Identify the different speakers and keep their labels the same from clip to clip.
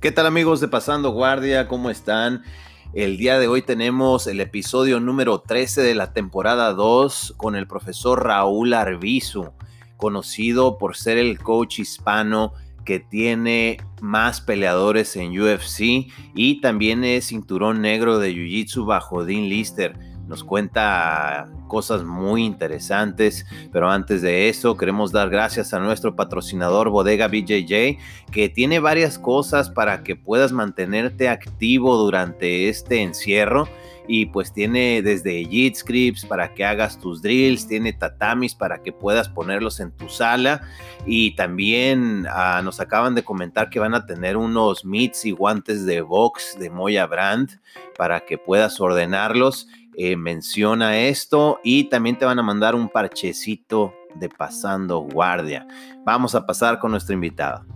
Speaker 1: ¿Qué tal amigos de Pasando Guardia? ¿Cómo están? El día de hoy tenemos el episodio número 13 de la temporada 2 con el profesor Raúl Arbizu, conocido por ser el coach hispano que tiene más peleadores en UFC y también es cinturón negro de Jiu-Jitsu bajo Dean Lister nos cuenta cosas muy interesantes, pero antes de eso queremos dar gracias a nuestro patrocinador Bodega BJJ, que tiene varias cosas para que puedas mantenerte activo durante este encierro. Y pues tiene desde JIT scripts para que hagas tus drills, tiene tatamis para que puedas ponerlos en tu sala. Y también ah, nos acaban de comentar que van a tener unos mitts y guantes de box de Moya Brand para que puedas ordenarlos eh, menciona esto y también te van a mandar un parchecito de pasando guardia. Vamos a pasar con nuestro invitado.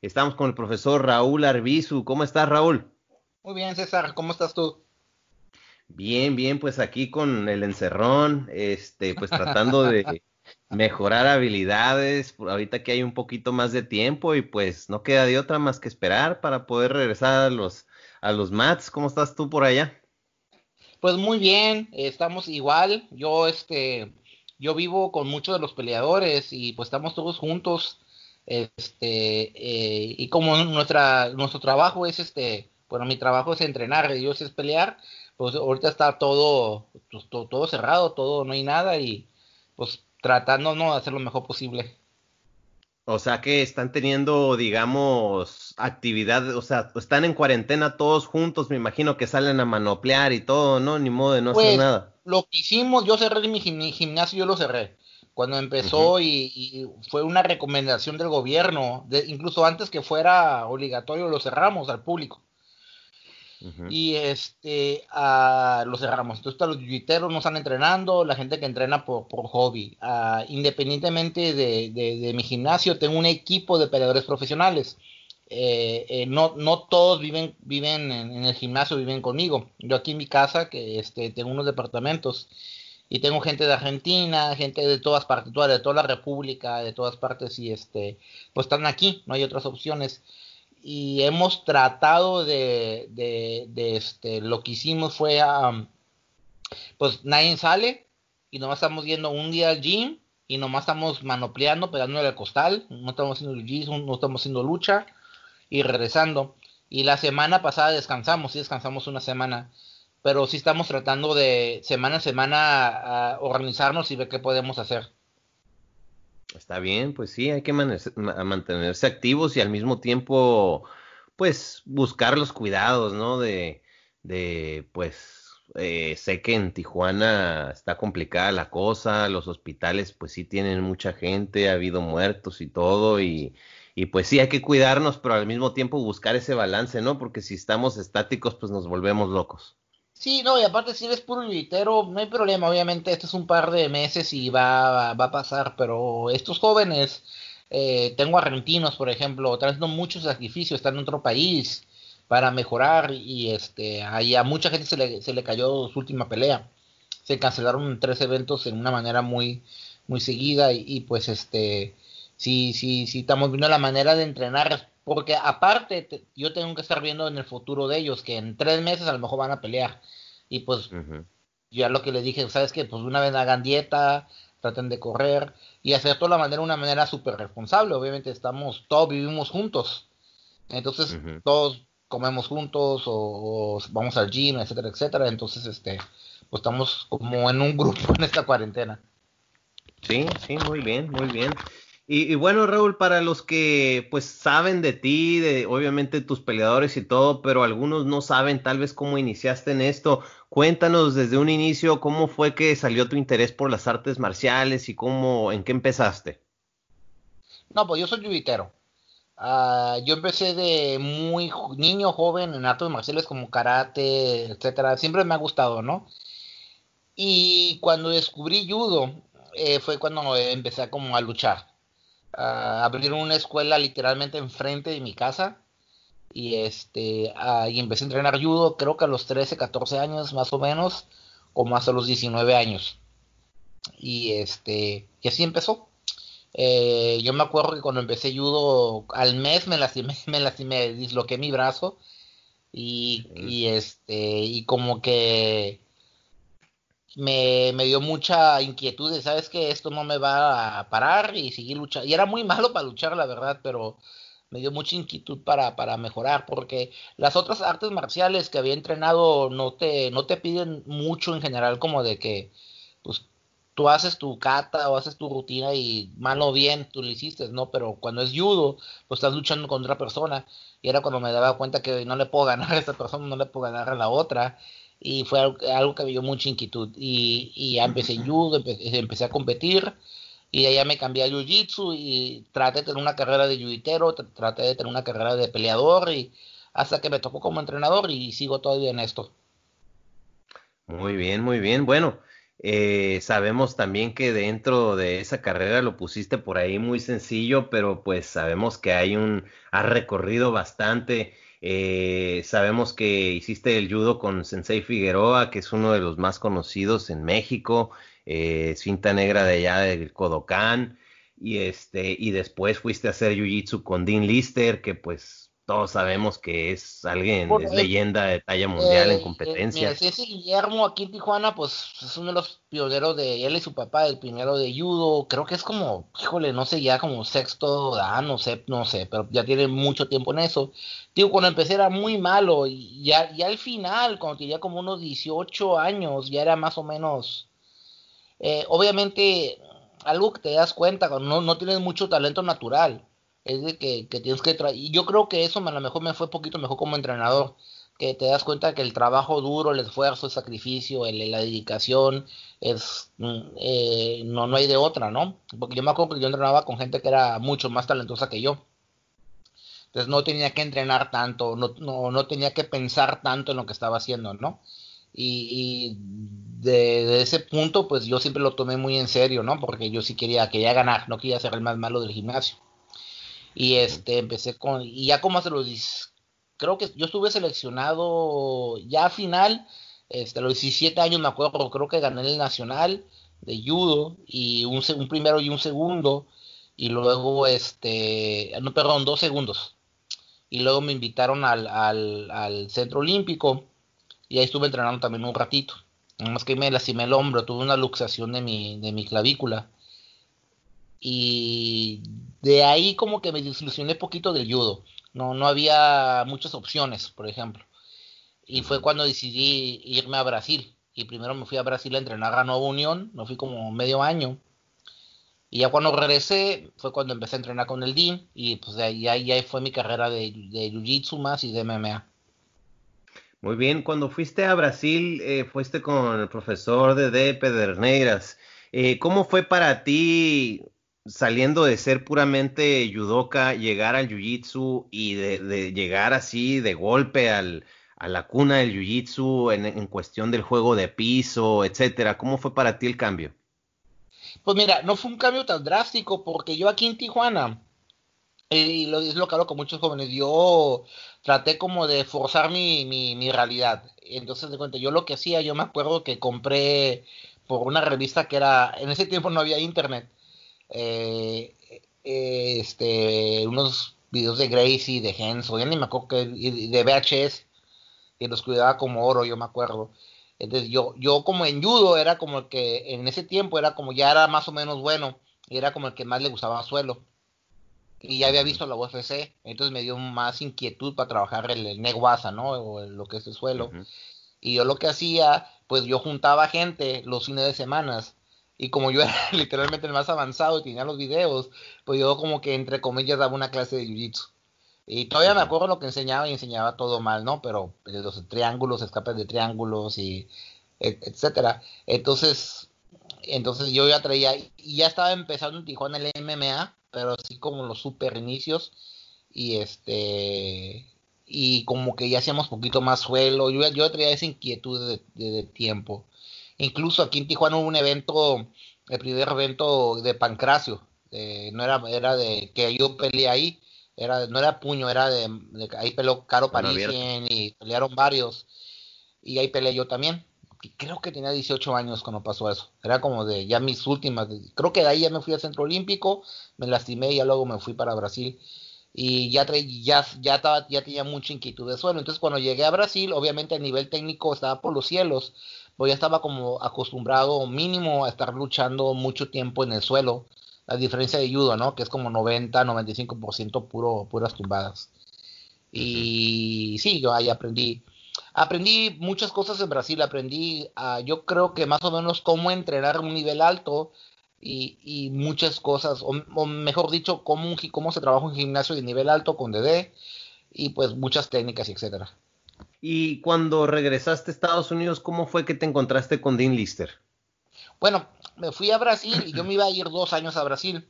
Speaker 1: Estamos con el profesor Raúl Arbizu. ¿Cómo estás, Raúl?
Speaker 2: Muy bien, César. ¿Cómo estás tú?
Speaker 1: Bien, bien, pues aquí con el encerrón, este, pues tratando de mejorar habilidades, ahorita que hay un poquito más de tiempo y pues no queda de otra más que esperar para poder regresar a los, a los mats. ¿Cómo estás tú por allá?
Speaker 2: Pues muy bien, estamos igual. Yo, este, yo vivo con muchos de los peleadores y pues estamos todos juntos. Este, eh, y como nuestra, nuestro trabajo es este, bueno, mi trabajo es entrenar, ellos es pelear pues ahorita está todo, pues, todo, cerrado, todo, no hay nada y pues tratando ¿no? de hacer lo mejor posible.
Speaker 1: O sea que están teniendo, digamos, actividad, o sea, están en cuarentena todos juntos, me imagino que salen a manoplear y todo, ¿no? Ni modo de no hacer pues, nada.
Speaker 2: Lo que hicimos, yo cerré mi, gimnasio, yo lo cerré. Cuando empezó y, fue una recomendación del gobierno, de, incluso antes que fuera obligatorio, lo cerramos al público y este uh, lo cerramos. Entonces los jiu no están entrenando, la gente que entrena por, por hobby. Uh, independientemente de, de, mi gimnasio, tengo un equipo de peleadores profesionales. Eh, eh, no, no todos viven, viven en, el gimnasio, viven conmigo. Yo aquí en mi casa, que este, tengo unos departamentos, y tengo gente de Argentina, gente de todas partes, de toda la República, de todas partes, y este, pues están aquí, no hay otras opciones y hemos tratado de, de, este, lo que hicimos fue, pues nadie sale y nomás estamos yendo un día al gym y nomás estamos manopleando, pegándole al costal, no estamos haciendo gym, no estamos haciendo lucha y regresando. Y la semana pasada descansamos, sí descansamos una semana, pero sí estamos tratando de semana a semana organizarnos y ver qué podemos hacer.
Speaker 1: Está bien, pues sí, hay que mantenerse activos y al mismo tiempo, pues, buscar los cuidados, ¿no? De, de pues, eh, sé que en Tijuana está complicada la cosa, los hospitales, pues sí tienen mucha gente, ha habido muertos y todo, y, y pues sí, hay que cuidarnos, pero al mismo tiempo buscar ese balance, ¿no? Porque si estamos estáticos, pues nos volvemos locos.
Speaker 2: Sí, no, y aparte si eres puro litero, no hay problema, obviamente esto es un par de meses y va, va a pasar, pero estos jóvenes, eh, tengo argentinos, por ejemplo, haciendo mucho sacrificio, están en otro país para mejorar y este, ahí a mucha gente se le, se le cayó su última pelea. Se cancelaron tres eventos en una manera muy, muy seguida y, y pues este, sí, sí, sí, estamos viendo la manera de entrenar porque aparte, yo tengo que estar viendo en el futuro de ellos, que en tres meses a lo mejor van a pelear. Y pues, ya lo que les dije, ¿sabes que Pues una vez hagan dieta, traten de correr y hacer toda la manera una manera súper responsable. Obviamente estamos, todos vivimos juntos. Entonces, todos comemos juntos o, vamos al gym, etcétera, etcétera. Entonces, este, pues estamos como en un grupo en esta cuarentena.
Speaker 1: Sí, sí, muy bien, muy bien. Y, bueno, Raúl, para los que pues saben de ti, de obviamente tus peleadores y todo, pero algunos no saben tal vez cómo iniciaste en esto, cuéntanos desde un inicio cómo fue que salió tu interés por las artes marciales y cómo, en qué empezaste.
Speaker 2: No, pues yo soy yubitero. Ah, yo empecé de muy niño, joven, en artes marciales como karate, etcétera. Siempre me ha gustado, ¿no? Y cuando descubrí judo, eh, fue cuando empecé como a luchar ah, abrieron una escuela literalmente enfrente de mi casa y este y empecé a entrenar judo creo que a los 13, 14 años más o menos, como hasta los 19 años. Y este, y así empezó. Eh, yo me acuerdo que cuando empecé judo, al mes me lastimé, me lastimé, disloqué mi brazo y, y este, y como que me, me, dio mucha inquietud de, sabes que esto no me va a parar y seguir luchando. Y era muy malo para luchar, la verdad, pero me dio mucha inquietud para, para mejorar, porque las otras artes marciales que había entrenado no te, no te piden mucho en general, como de que, pues, tú haces tu kata o haces tu rutina y mano bien, tú lo hiciste, ¿no? Pero cuando es judo, pues estás luchando con otra persona. Y era cuando me daba cuenta que no le puedo ganar a esta persona, no le puedo ganar a la otra y fue algo, que me dio mucha inquietud. Y, y ya empecé en judo, empecé, a competir y allá me cambié a jiu-jitsu y traté de tener una carrera de jiu traté de tener una carrera de peleador y hasta que me tocó como entrenador y sigo todavía en esto.
Speaker 1: Muy bien, muy bien. Bueno, eh, sabemos también que dentro de esa carrera lo pusiste por ahí muy sencillo, pero pues sabemos que hay un, ha recorrido bastante eh, sabemos que hiciste el judo con Sensei Figueroa, que es uno de los más conocidos en México, eh, cinta negra de allá del Kodokan, y este, y después fuiste a hacer jiu-jitsu con Dean Lister, que pues todos sabemos que es alguien, es leyenda de talla mundial en competencia.
Speaker 2: ese Guillermo aquí en Tijuana, pues es uno de los pioneros de él y su papá, el primero de judo, creo que es como, híjole, no sé, ya como sexto, ah, no sé, no sé, pero ya tiene mucho tiempo en eso. Digo, cuando empecé era muy malo y ya, ya al final, cuando tenía como unos 18 años, ya era más o menos, eh, obviamente, algo que te das cuenta, no, no tienes mucho talento natural es de que, tienes que y yo creo que eso a lo mejor me fue poquito mejor como entrenador que te das cuenta que el trabajo duro el esfuerzo el sacrificio el, la dedicación es mm, eh, no no hay de otra no porque yo me acuerdo que yo entrenaba con gente que era mucho más talentosa que yo. Entonces no tenía que entrenar tanto no, no, no tenía que pensar tanto en lo que estaba haciendo no y, de, de, ese punto pues yo siempre lo tomé muy en serio no porque yo sí quería quería ganar no quería ser el más malo del gimnasio y este, empecé con, y ya como hace los, creo que yo estuve seleccionado ya a final, este, a los 17 años me acuerdo, creo que gané el nacional de judo y un, un primero y un segundo y luego este no perdón dos segundos. Y luego me invitaron al, al, al, centro olímpico y ahí estuve entrenando también un ratito. Nada más que me lastimé el hombro tuve una luxación de mi de mi clavícula y de ahí como que me desilusioné poquito del judo. No, no había muchas opciones, por ejemplo. Y fue cuando decidí irme a Brasil. Y primero me fui a Brasil a entrenar a Nueva Unión, no fui como medio año. Y ya cuando regresé fue cuando empecé a entrenar con el DIN y pues de ahí, ahí, fue mi carrera de, de Jiu-Jitsu más y de MMA.
Speaker 1: Muy bien, cuando fuiste a Brasil, eh, fuiste con el profesor de Pederneiras. Eh, ¿Cómo fue para ti saliendo de ser puramente judoka, llegar al jiu-jitsu y de, llegar así de golpe al, a la cuna del jiu-jitsu en, cuestión del juego de piso, etcétera. ¿Cómo fue para ti el cambio?
Speaker 2: Pues mira, no fue un cambio tan drástico porque yo aquí en Tijuana, y lo, es lo que hablo con muchos jóvenes, yo traté como de forzar mi, mi, mi realidad. Entonces, de cuenta, yo lo que hacía, yo me acuerdo que compré por una revista que era, en ese tiempo no había internet, eh, este, unos videos de Gracie, de Henson, ya ni me acuerdo que, de VHS, que los cuidaba como oro, yo me acuerdo. Entonces yo, yo como en judo era como el que en ese tiempo era como ya era más o menos bueno, y era como el que más le gustaba suelo. Y ya había visto la UFC, entonces me dio más inquietud para trabajar el, el Neguasa, ¿no? O lo que es el suelo. Y yo lo que hacía, pues yo juntaba gente los fines de semanas y como yo era literalmente el más avanzado y tenía los videos, pues yo como que entre comillas daba una clase de jiu-jitsu. Y todavía me acuerdo lo que enseñaba y enseñaba todo mal, ¿no? Pero pues, los triángulos, escapes de triángulos y etcétera. Entonces, entonces yo ya traía, y ya estaba empezando en Tijuana el MMA, pero así como los super inicios, y este, y como que ya hacíamos poquito más suelo, yo, yo traía esa inquietud de tiempo. Incluso aquí en Tijuana hubo un evento, el primer evento de Pancracio. este, no era, era de que yo peleé ahí, era, no era puño, era de, ahí peleó Caro Parisien y pelearon varios, y ahí peleé yo también. creo que tenía 18 años cuando pasó eso. Era como de ya mis últimas. Creo que de ahí ya me fui al Centro Olímpico, me lastimé y ya luego me fui para Brasil y ya, ya, ya, estaba, ya tenía mucha inquietud de suelo. Entonces cuando llegué a Brasil, obviamente a nivel técnico estaba por los cielos, pues ya estaba como acostumbrado mínimo a estar luchando mucho tiempo en el suelo, a diferencia de judo, ¿no? Que es como 90, 95% puro, puras tumbadas. Y sí, yo ahí aprendí. Aprendí muchas cosas en Brasil, aprendí, uh, yo creo que más o menos cómo entrenar a un nivel alto, y, muchas cosas, o, mejor dicho, cómo, cómo se trabaja un gimnasio de nivel alto con DD y pues muchas técnicas, etcétera.
Speaker 3: Y cuando regresaste a Estados Unidos, ¿cómo fue que te encontraste con Dean Lister?
Speaker 2: Bueno, me fui a Brasil y yo me iba a ir dos años a Brasil,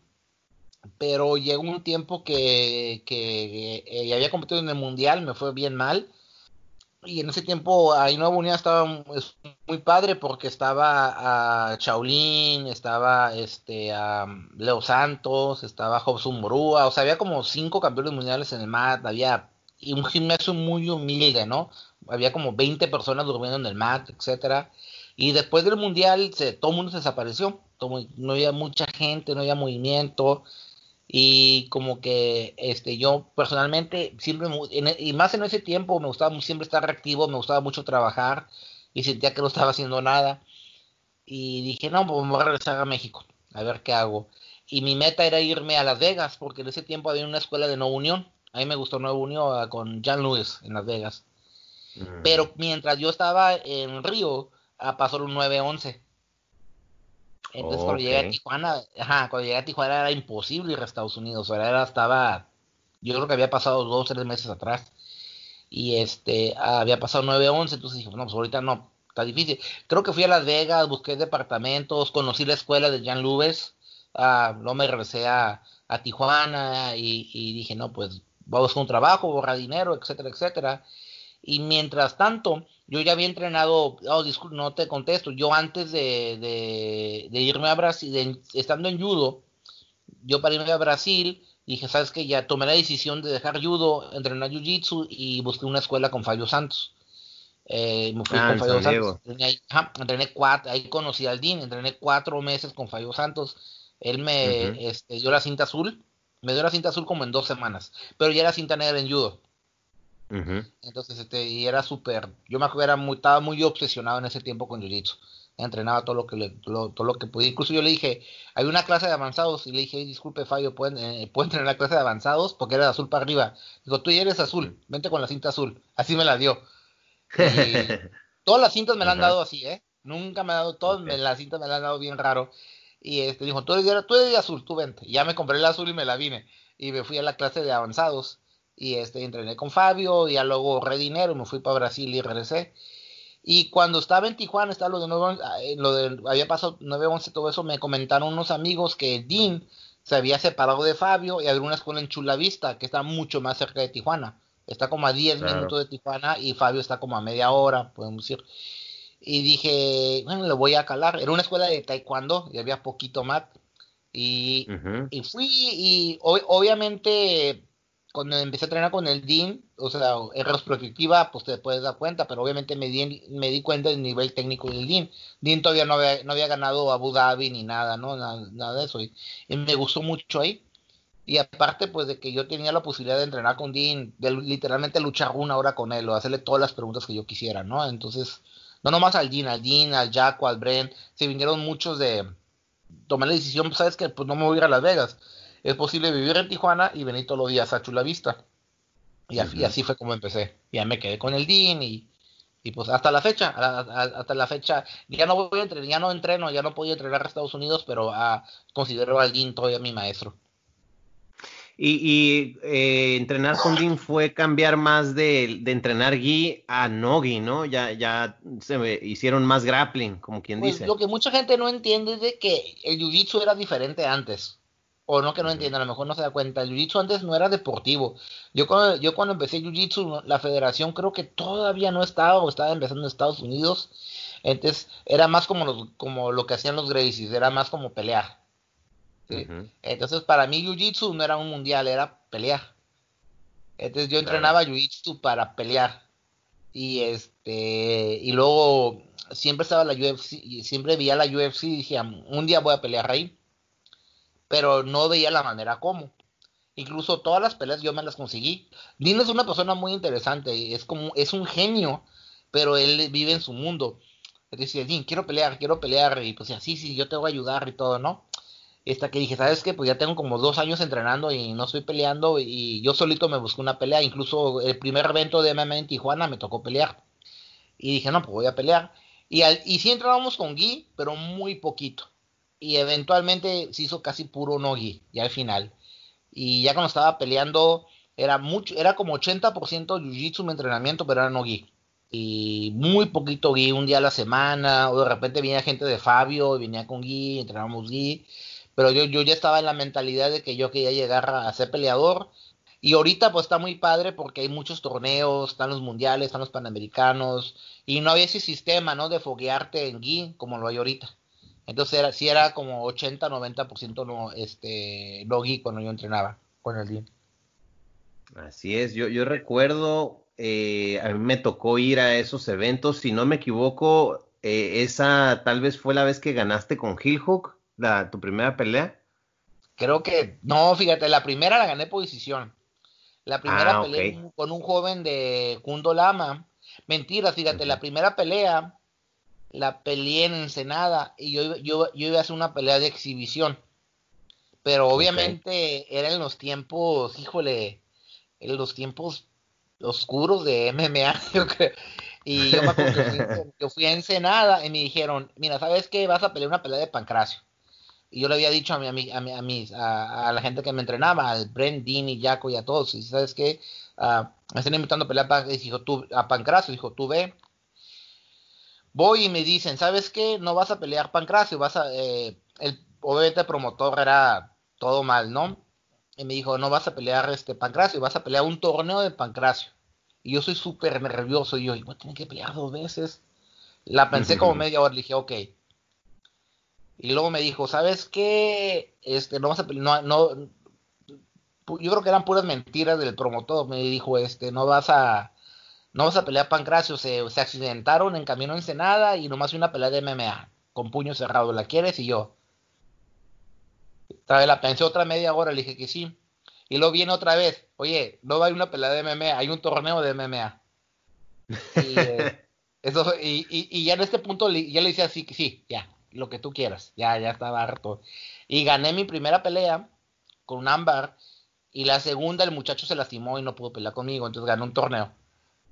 Speaker 2: pero llegó un tiempo que, que eh, había competido en el Mundial, me fue bien mal y en ese tiempo ahí Nueva Unión estaba muy padre porque estaba a Chaulín, estaba este a Leo Santos, estaba Jobson Morúa, o sea, había como cinco campeones mundiales en el mat, había y un gimnasio muy humilde, ¿no? Había como 20 personas durmiendo en el mat, etcétera. Y después del mundial se, todo el mundo desapareció, no había mucha gente, no había movimiento, y como que este yo personalmente siempre e, y más en ese tiempo me gustaba siempre estar reactivo me gustaba mucho trabajar y sentía que no estaba haciendo nada. Y dije no pues me voy a regresar a México a ver qué hago y mi meta era irme a Las Vegas porque en ese tiempo había una escuela de Nueva Unión a mí me gustó Nueva Unión ah, con Jan Lewis en Las Vegas mm. pero mientras yo estaba en Río ah, pasó un 911 entonces cuando llegué a Tijuana, ajá, cuando llegué a Tijuana era imposible ir a Estados Unidos, o era, estaba, yo creo que había pasado dos o tres meses atrás, y este, había pasado 9-11, entonces dije, no, pues ahorita no, está difícil. Creo que fui a Las Vegas, busqué departamentos, conocí la escuela de Jan Lubes, ah, luego me regresé a, a Tijuana y, y, dije, no, pues voy a buscar un trabajo, borrar dinero, etcétera, etcétera. Y mientras tanto, yo ya había entrenado, oh, disculpe, no te contesto, yo antes de, irme a Brasil, estando en judo, yo para irme a Brasil, dije, ¿sabes qué? Ya tomé la decisión de dejar judo, entrenar jiu-jitsu y busqué una escuela con Fabio Santos. Eh, me fui ah, con Fabio Santos. Entrené, cuatro, ahí conocí al Dean, entrené cuatro meses con Fabio Santos. Él me este, dio la cinta azul, me dio la cinta azul como en dos semanas, pero ya era cinta negra en judo. Entonces, este, y era súper, yo me acuerdo, era muy, estaba muy obsesionado en ese tiempo con Jiu-Jitsu. Entrenaba todo lo que le, todo lo que podía. Incluso yo le dije, hay una clase de avanzados, y le dije, disculpe Fabio, ¿pueden, eh, ¿pueden tener la clase de avanzados? Porque era de azul para arriba. Digo, tú ya eres azul, vente con la cinta azul. Así me la dio. todas las cintas me la han dado así, ¿eh? Nunca me ha dado, todas me, las cintas me la han dado bien raro. Y este dijo, tú eres, tú eres de azul, tú vente. ya me compré el azul y me la vine. Y me fui a la clase de avanzados y este, entrené con Fabio, y ya luego ahorré dinero, me fui para Brasil y regresé. Y cuando estaba en Tijuana, estaba lo de, nuevo, eh, lo de había pasado 9-11, todo eso, me comentaron unos amigos que Dean se había separado de Fabio y había una escuela en Chula Vista, que está mucho más cerca de Tijuana. Está como a 10 minutos de Tijuana y Fabio está como a media hora, podemos decir. Y dije, bueno, le voy a calar. Era una escuela de taekwondo y había poquito más. Y, y fui y obviamente cuando empecé a entrenar con el Dean, o sea, en retrospectiva, pues te puedes dar cuenta, pero obviamente me di, me di cuenta del nivel técnico del Dean. Dean todavía no había, no había ganado Abu Dhabi ni nada, ¿no? Nada, de eso. Y, me gustó mucho ahí. Y aparte, pues de que yo tenía la posibilidad de entrenar con Dean, de literalmente luchar una hora con él o hacerle todas las preguntas que yo quisiera, ¿no? Entonces, no nomás al Dean, al Dean, al Jaco, al Bren, se vinieron muchos de tomar la decisión, pues, sabes que pues no me voy a ir a Las Vegas es posible vivir en Tijuana y venir todos los días a Chula Vista. Y, así fue como empecé. Ya me quedé con el DIN y, pues hasta la fecha, hasta la fecha, ya no voy a entrenar, ya no entreno, ya no podía entrenar a Estados Unidos, pero ah, considero al DIN todavía mi maestro.
Speaker 3: Y, eh, entrenar con DIN fue cambiar más de, entrenar Gui a no Gui, ¿no? Ya, ya se hicieron más grappling, como quien pues, dice.
Speaker 2: Lo que mucha gente no entiende es de que el jiu-jitsu era diferente antes o no que no entienda, a lo mejor no se da cuenta. El Jiu-Jitsu antes no era deportivo. Yo cuando, yo cuando empecé Jiu-Jitsu, la federación creo que todavía no estaba o estaba empezando en Estados Unidos. Entonces era más como, los, como lo que hacían los Gracies, era más como pelear. Entonces, para mí, Jiu-Jitsu no era un mundial, era pelear. Entonces, yo entrenaba Jiu-Jitsu para pelear. Y este, y luego siempre estaba la UFC, y siempre veía la UFC y dije, un día voy a pelear ahí. Pero no veía la manera como. Incluso todas las peleas yo me las conseguí. Dino es una persona muy interesante, es como, es un genio, pero él vive en su mundo. Decía, Dean, quiero pelear, quiero pelear, y pues sí, sí, yo te voy a ayudar y todo, ¿no? Esta que dije, ¿sabes qué? Pues ya tengo como dos años entrenando y no estoy peleando y yo solito me busqué una pelea. Incluso el primer evento de MMA en Tijuana me tocó pelear. Y dije, no, pues voy a pelear. Y, al, y sí entrenábamos con Gui, pero muy poquito. Y eventualmente se hizo casi puro no Gui, ya al final. Y ya cuando estaba peleando, era mucho, era como 80% jiu-jitsu mi entrenamiento, pero era no Gui. Y muy poquito Gui, un día a la semana, o de repente venía gente de Fabio, y venía con Gui, entrenábamos Gui pero yo, yo ya estaba en la mentalidad de que yo quería llegar a ser peleador. Y ahorita pues está muy padre porque hay muchos torneos, están los mundiales, están los panamericanos, y no había ese sistema, ¿no? De foguearte en GI como lo hay ahorita. Entonces era, sí era como 80, 90% no, este, no GI cuando yo entrenaba con el GI.
Speaker 3: Así es, yo, yo recuerdo, eh, a mí me tocó ir a esos eventos, si no me equivoco, eh, esa tal vez fue la vez que ganaste con Hillhook la, tu primera pelea?
Speaker 2: Creo que, no, fíjate, la primera la gané por decisión. La primera ah, pelea con un joven de Kundo Lama. Mentira, fíjate, la primera pelea la peleé en Ensenada y yo, yo, yo iba a hacer una pelea de exhibición. Pero obviamente era en los tiempos, híjole, en los tiempos oscuros de MMA, yo creo. Y yo me acuerdo que yo fui a Ensenada y me dijeron, mira, ¿sabes qué? Vas a pelear una pelea de pancracio. Y yo le había dicho a, mi, a, a, mis, a, la gente que me entrenaba, al Brent, Dean y Jaco y a todos, y sabes qué, uh, me están invitando a pelear dijo, tú, a Pancracio, dijo, tú ve. Voy y me dicen, ¿sabes qué? No vas a pelear Pancracio, vas a... Eh, el, obviamente promotor era todo mal, ¿no? Y me dijo, no vas a pelear este Pancracio, vas a pelear un torneo de Pancracio. Y yo soy súper nervioso, y yo, voy a tener que pelear dos veces. La pensé como media hora, le dije, ok y luego me dijo, ¿sabes qué? Este, no vas a no, no, yo creo que eran puras mentiras del promotor. Me dijo, este, no vas a, no vas a pelear Pancracio, se, se accidentaron en camino a Ensenada y nomás una pelea de MMA, con puño cerrado, ¿la quieres? Y yo, la pensé otra media hora, le dije que sí. Y luego viene otra vez, oye, no hay una pelea de MMA, hay un torneo de MMA. Y, eh, eso, y, y, y, ya en este punto ya le decía así que sí, ya, lo que tú quieras. Ya, ya estaba harto. Y gané mi primera pelea con un ámbar. Y la segunda, el muchacho se lastimó y no pudo pelear conmigo. Entonces gané un torneo.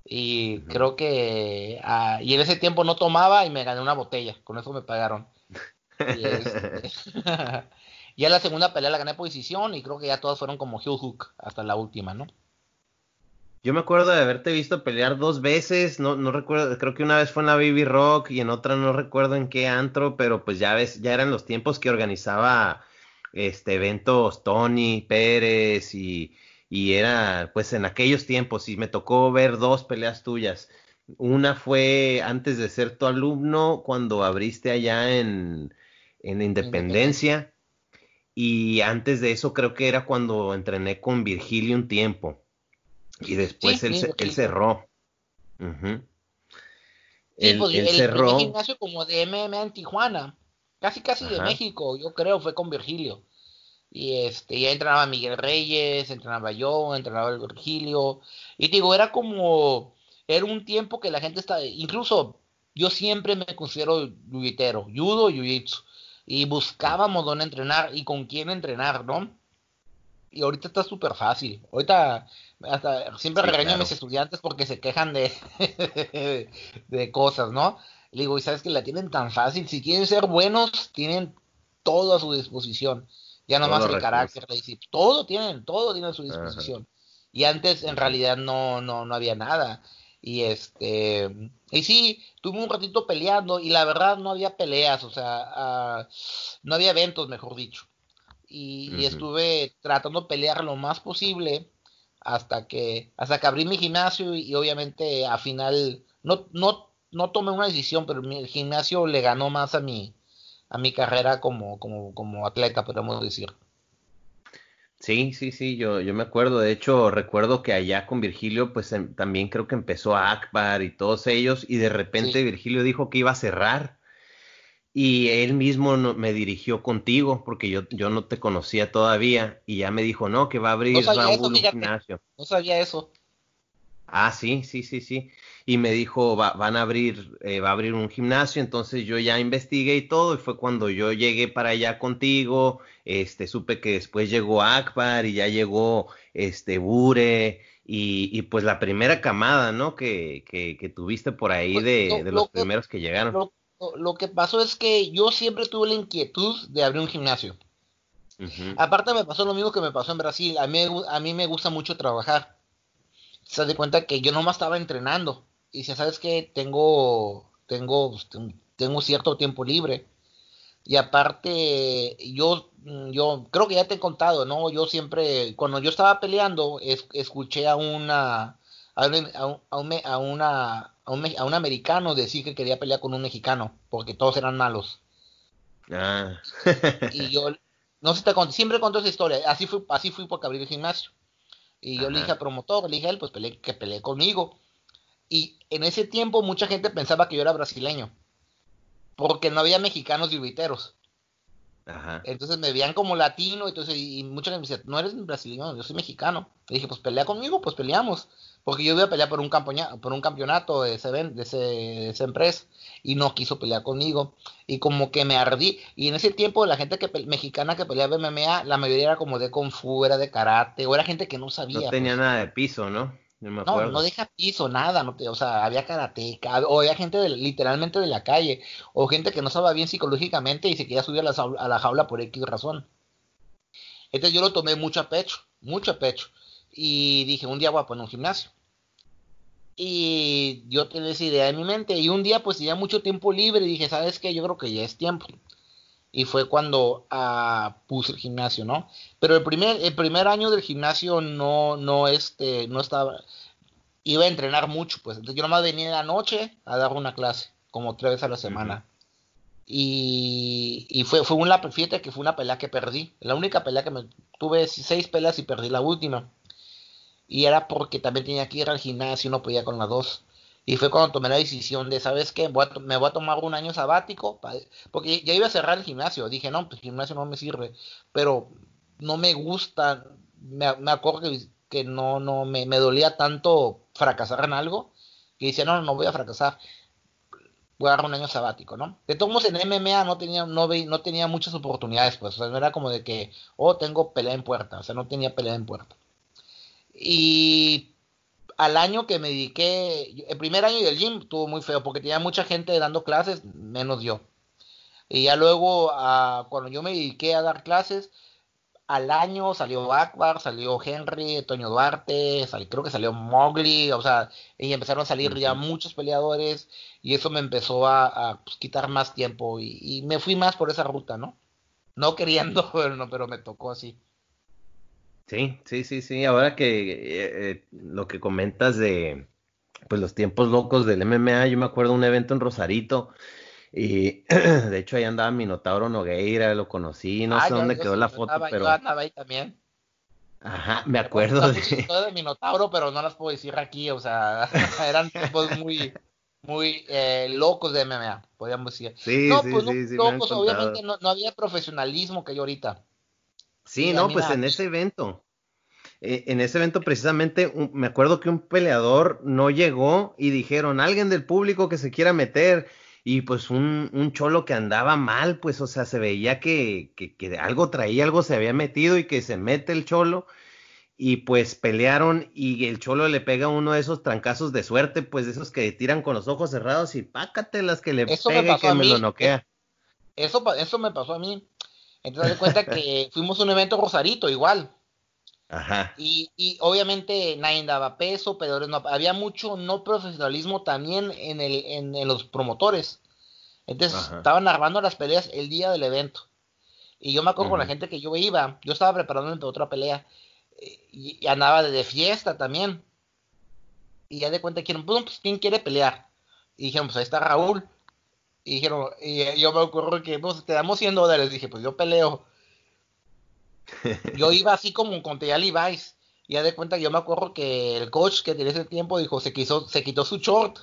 Speaker 2: Y creo que. Ah, y en ese tiempo no tomaba y me gané una botella. Con eso me pagaron. Y este, ya la segunda pelea la gané por decisión. Y creo que ya todas fueron como Hill Hook hasta la última, ¿no?
Speaker 3: Yo me acuerdo de haberte visto pelear dos veces, no, no recuerdo, creo que una vez fue en la Baby Rock y en otra no recuerdo en qué antro, pero pues ya ves, ya eran los tiempos que organizaba este eventos Tony Pérez y, y era pues en aquellos tiempos y me tocó ver dos peleas tuyas. Una fue antes de ser tu alumno cuando abriste allá en, en Independencia y antes de eso creo que era cuando entrené con Virgilio un tiempo. Y después él, cerró.
Speaker 2: sí, pues, el, cerró. gimnasio como de MMA en Tijuana, casi casi de México, yo creo, fue con Virgilio. Y este, ya entrenaba Miguel Reyes, entrenaba yo, entrenaba el Virgilio. Y digo, era como, era un tiempo que la gente está, incluso yo siempre me considero yuyitero, judo, jiu-jitsu. Y buscábamos dónde entrenar y con quién entrenar, ¿no? Y ahorita está súper fácil. Ahorita hasta siempre regaño a mis estudiantes porque se quejan de, de cosas, ¿no? Le digo, y sabes que la tienen tan fácil. Si quieren ser buenos, tienen todo a su disposición. Ya nomás el carácter, todo tienen, todo tienen a su disposición. Y antes en realidad no, no, no había nada. Y este, y sí, tuve un ratito peleando y la verdad no había peleas, o sea, ah, no había eventos, mejor dicho y, estuve tratando de pelear lo más posible hasta que hasta que abrí mi gimnasio y, obviamente a final no no no tomé una decisión pero el gimnasio le ganó más a mi a mi carrera como, como, como atleta, podemos decir.
Speaker 1: Sí, sí, sí, yo, yo me acuerdo. De hecho, recuerdo que allá con Virgilio, pues em, también creo que empezó Akbar y todos ellos, y de repente Virgilio dijo que iba a cerrar. Y él mismo me dirigió contigo, porque yo, yo no te conocía todavía, y ya me dijo, no, que va a abrir
Speaker 2: Raúl un gimnasio. No sabía eso.
Speaker 1: Ah, sí, sí, sí, sí. Y me dijo, va, van a abrir, eh, va a abrir un gimnasio, entonces yo ya investigué y todo, y fue cuando yo llegué para allá contigo, este, supe que después llegó Akbar y ya llegó, este, Bure, y, pues la primera camada, ¿no? Que, que, tuviste por ahí pues, de, de los primeros que llegaron.
Speaker 2: Lo, que pasó es que yo siempre tuve la inquietud de abrir un gimnasio. Aparte me pasó lo mismo que me pasó en Brasil, a mí, a mí me gusta mucho trabajar se de cuenta que yo nomás estaba entrenando. Y si sabes que tengo, tengo, tengo cierto tiempo libre. Y aparte, yo, yo creo que ya te he contado, ¿no? Yo siempre, cuando yo estaba peleando, escuché a una, a, un, a, un, a, una, a, un, americano decir que quería pelear con un mexicano, porque todos eran malos. Ah. y yo, no sé, te conté, siempre cuento esa historia. Así fui, así fui porque abrí el gimnasio. Y yo le dije al promotor, le dije a él, pues que pelee conmigo. Y en ese tiempo mucha gente pensaba que yo era brasileño, porque no había mexicanos Entonces me veían como latino, entonces, y, mucha gente me decía, no eres brasileño, yo soy mexicano. Le dije, pues pelea conmigo, pues peleamos. Porque yo iba a pelear por un, campeonato, por un campeonato de, ese, de, ese, esa empresa y no quiso pelear conmigo. Y como que me ardí. Y en ese tiempo la gente que mexicana que peleaba MMA, la mayoría era como de Kung Fu, era de karate, o era gente que no sabía.
Speaker 1: No tenía pues. nada de piso, ¿no?
Speaker 2: No, no, deja piso, nada, no te, o sea, había karateca, o había gente literalmente de la calle, o gente que no estaba bien psicológicamente y se quería subir a la, a la jaula por X razón. Entonces yo lo tomé mucho a pecho, mucho a pecho, y dije, un día voy a poner un gimnasio. Y yo tenía esa idea en mi mente, y un día pues tenía mucho tiempo libre, y dije, ¿sabes qué? Yo creo que ya es tiempo y fue cuando ah, puse el gimnasio, ¿no? Pero el primer, el primer año del gimnasio no, no, este, no estaba, iba a entrenar mucho, pues, entonces yo nomás venía en la noche a dar una clase, como tres veces a la semana. Y, y, fue, fue una, fíjate que fue una pelea que perdí, la única pelea que me, tuve seis peleas y perdí la última. Y era porque también tenía que ir al gimnasio y no podía con las dos. Y fue cuando tomé la decisión de, ¿sabes qué? me voy a tomar un año sabático, porque ya iba a cerrar el gimnasio. Dije, no, pues el gimnasio no me sirve, pero no me gusta, me, acuerdo que, no, no, me, dolía tanto fracasar en algo, que decía, no, no voy a fracasar, voy a dar un año sabático, ¿no? De todos modos, en MMA no tenía, no, no tenía muchas oportunidades, pues, o sea, no era como de que, oh, tengo pelea en puerta, o sea, no tenía pelea en puerta. Y al año que me dediqué, el primer año del gym estuvo muy feo porque tenía mucha gente dando clases, menos yo. Y ya luego, cuando yo me dediqué a dar clases, al año salió Akbar, salió Henry, Toño Duarte, creo que salió Mowgli, o sea, y empezaron a salir ya muchos peleadores y eso me empezó a, pues, quitar más tiempo y, me fui más por esa ruta, ¿no? No queriendo, pero, pero me tocó así.
Speaker 1: Sí, sí, sí, sí. Ahora que eh, eh, lo que comentas de pues los tiempos locos del MMA, yo me acuerdo de un evento en Rosarito y de hecho ahí andaba Minotauro Nogueira, lo conocí, no ah, sé dónde quedó la foto, pero
Speaker 2: yo andaba ahí también.
Speaker 1: Ajá, me acuerdo
Speaker 2: de... de Minotauro, pero no las puedo decir aquí, o sea, eran tiempos muy muy eh, locos de MMA, podríamos decir.
Speaker 1: Sí,
Speaker 2: no,
Speaker 1: sí,
Speaker 2: pues,
Speaker 1: sí, sí,
Speaker 2: locos, obviamente no, no había profesionalismo que hay ahorita.
Speaker 1: Sí, no, pues en ese evento, eh, en ese evento precisamente me acuerdo que un peleador no llegó y dijeron, alguien del público que se quiera meter y pues un, un cholo que andaba mal, pues o sea, se veía que, que, que, algo traía, algo se había metido y que se mete el cholo y pues pelearon y el cholo le pega uno de esos trancazos de suerte, pues de esos que tiran con los ojos cerrados y pácatelas que le pega y que me lo noquea.
Speaker 2: Eso, eso me pasó a mí. Entonces, de cuenta que fuimos a un evento Rosarito, igual. Ajá. Y, y obviamente nadie daba peso, pero no, había mucho no profesionalismo también en, el, en, los promotores. Entonces estaban armando las peleas el día del evento. Y yo me acuerdo con la gente que yo iba, yo estaba preparando otra pelea eh, y, andaba de, fiesta también. Y ya de cuenta que pues, ¿quién quiere pelear? Y dijeron, pues ahí está Raúl. Y dijeron, y yo me acuerdo que pues, te damos 100 dólares. Dije, pues yo peleo. yo iba así como con Teyali Vice. Y ya de cuenta, yo me acuerdo que el coach que tenía ese tiempo dijo, se, quiso, se quitó su short.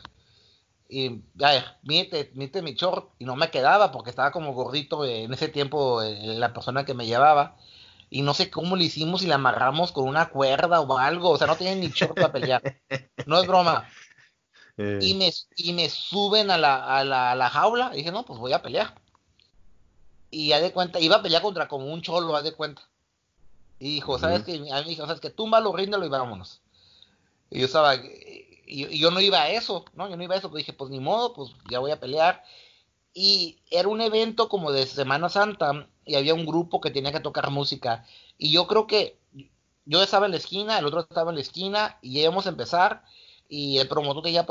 Speaker 2: Y ya, mete, mete mi short. Y no me quedaba porque estaba como gordito en ese tiempo eh, la persona que me llevaba. Y no sé cómo le hicimos y la amarramos con una cuerda o algo. O sea, no tienen ni short para pelear. No es broma. Eh. Y, me, y me suben a la, a, la, a la jaula. Y dije, no, pues voy a pelear. Y ya de cuenta, iba a pelear contra como un cholo, haz de cuenta. Y dijo, ¿sabes qué? A mí dijo, ¿sabes qué? Túmbalo, ríndelo y vámonos. Y yo estaba, y, yo no iba a eso, ¿no? Yo no iba a eso, pues dije, pues ni modo, pues ya voy a pelear. Y era un evento como de Semana Santa y había un grupo que tenía que tocar música. Y yo creo que yo estaba en la esquina, el otro estaba en la esquina y íbamos a empezar y el promotor tenía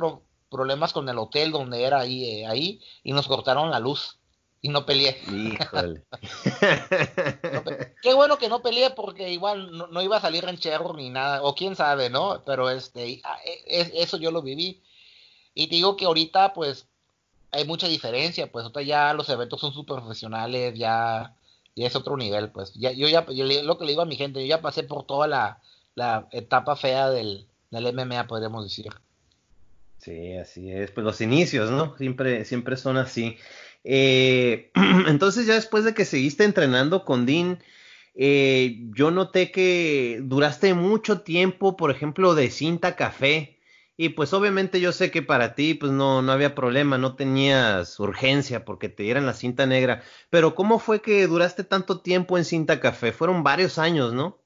Speaker 2: problemas con el hotel donde era ahí, eh, ahí y nos cortaron la luz y no peleé. Híjole. qué bueno que no peleé porque igual no, iba a salir ranchero ni nada, o quién sabe, ¿no? Pero este, ah, e, eso yo lo viví. Y te digo que ahorita, pues, hay mucha diferencia, pues, ahorita ya los eventos son súper profesionales, ya, ya es otro nivel, pues. Ya, yo ya, lo que le digo a mi gente, yo ya pasé por toda la, la etapa fea del, del MMA, podríamos decir.
Speaker 1: Sí, así es. Pues los inicios, ¿no? Siempre, siempre son así. Eh, entonces ya después de que seguiste entrenando con Dean, eh, yo noté que duraste mucho tiempo, por ejemplo, de cinta café. Y pues obviamente yo sé que para ti pues no, no había problema, no tenías urgencia porque te dieran la cinta negra. Pero ¿cómo fue que duraste tanto tiempo en cinta café? Fueron varios años, ¿no?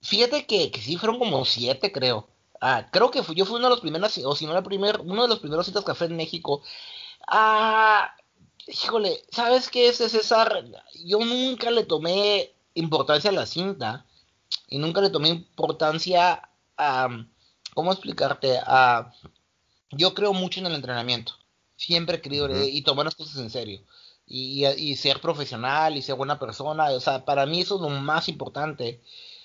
Speaker 2: Fíjate que, que sí, fueron como siete, creo. Ah, creo que yo fui uno de los primeros, o si no el primer, uno de los primeros cintas café en México. Ah, híjole, ¿sabes qué es César? Yo nunca le tomé importancia a la cinta y nunca le tomé importancia a, ¿cómo explicarte? A, yo creo mucho en el entrenamiento, siempre he querido y tomar las cosas en serio. Y, ser profesional y ser buena persona, o sea, para mí eso es lo más importante.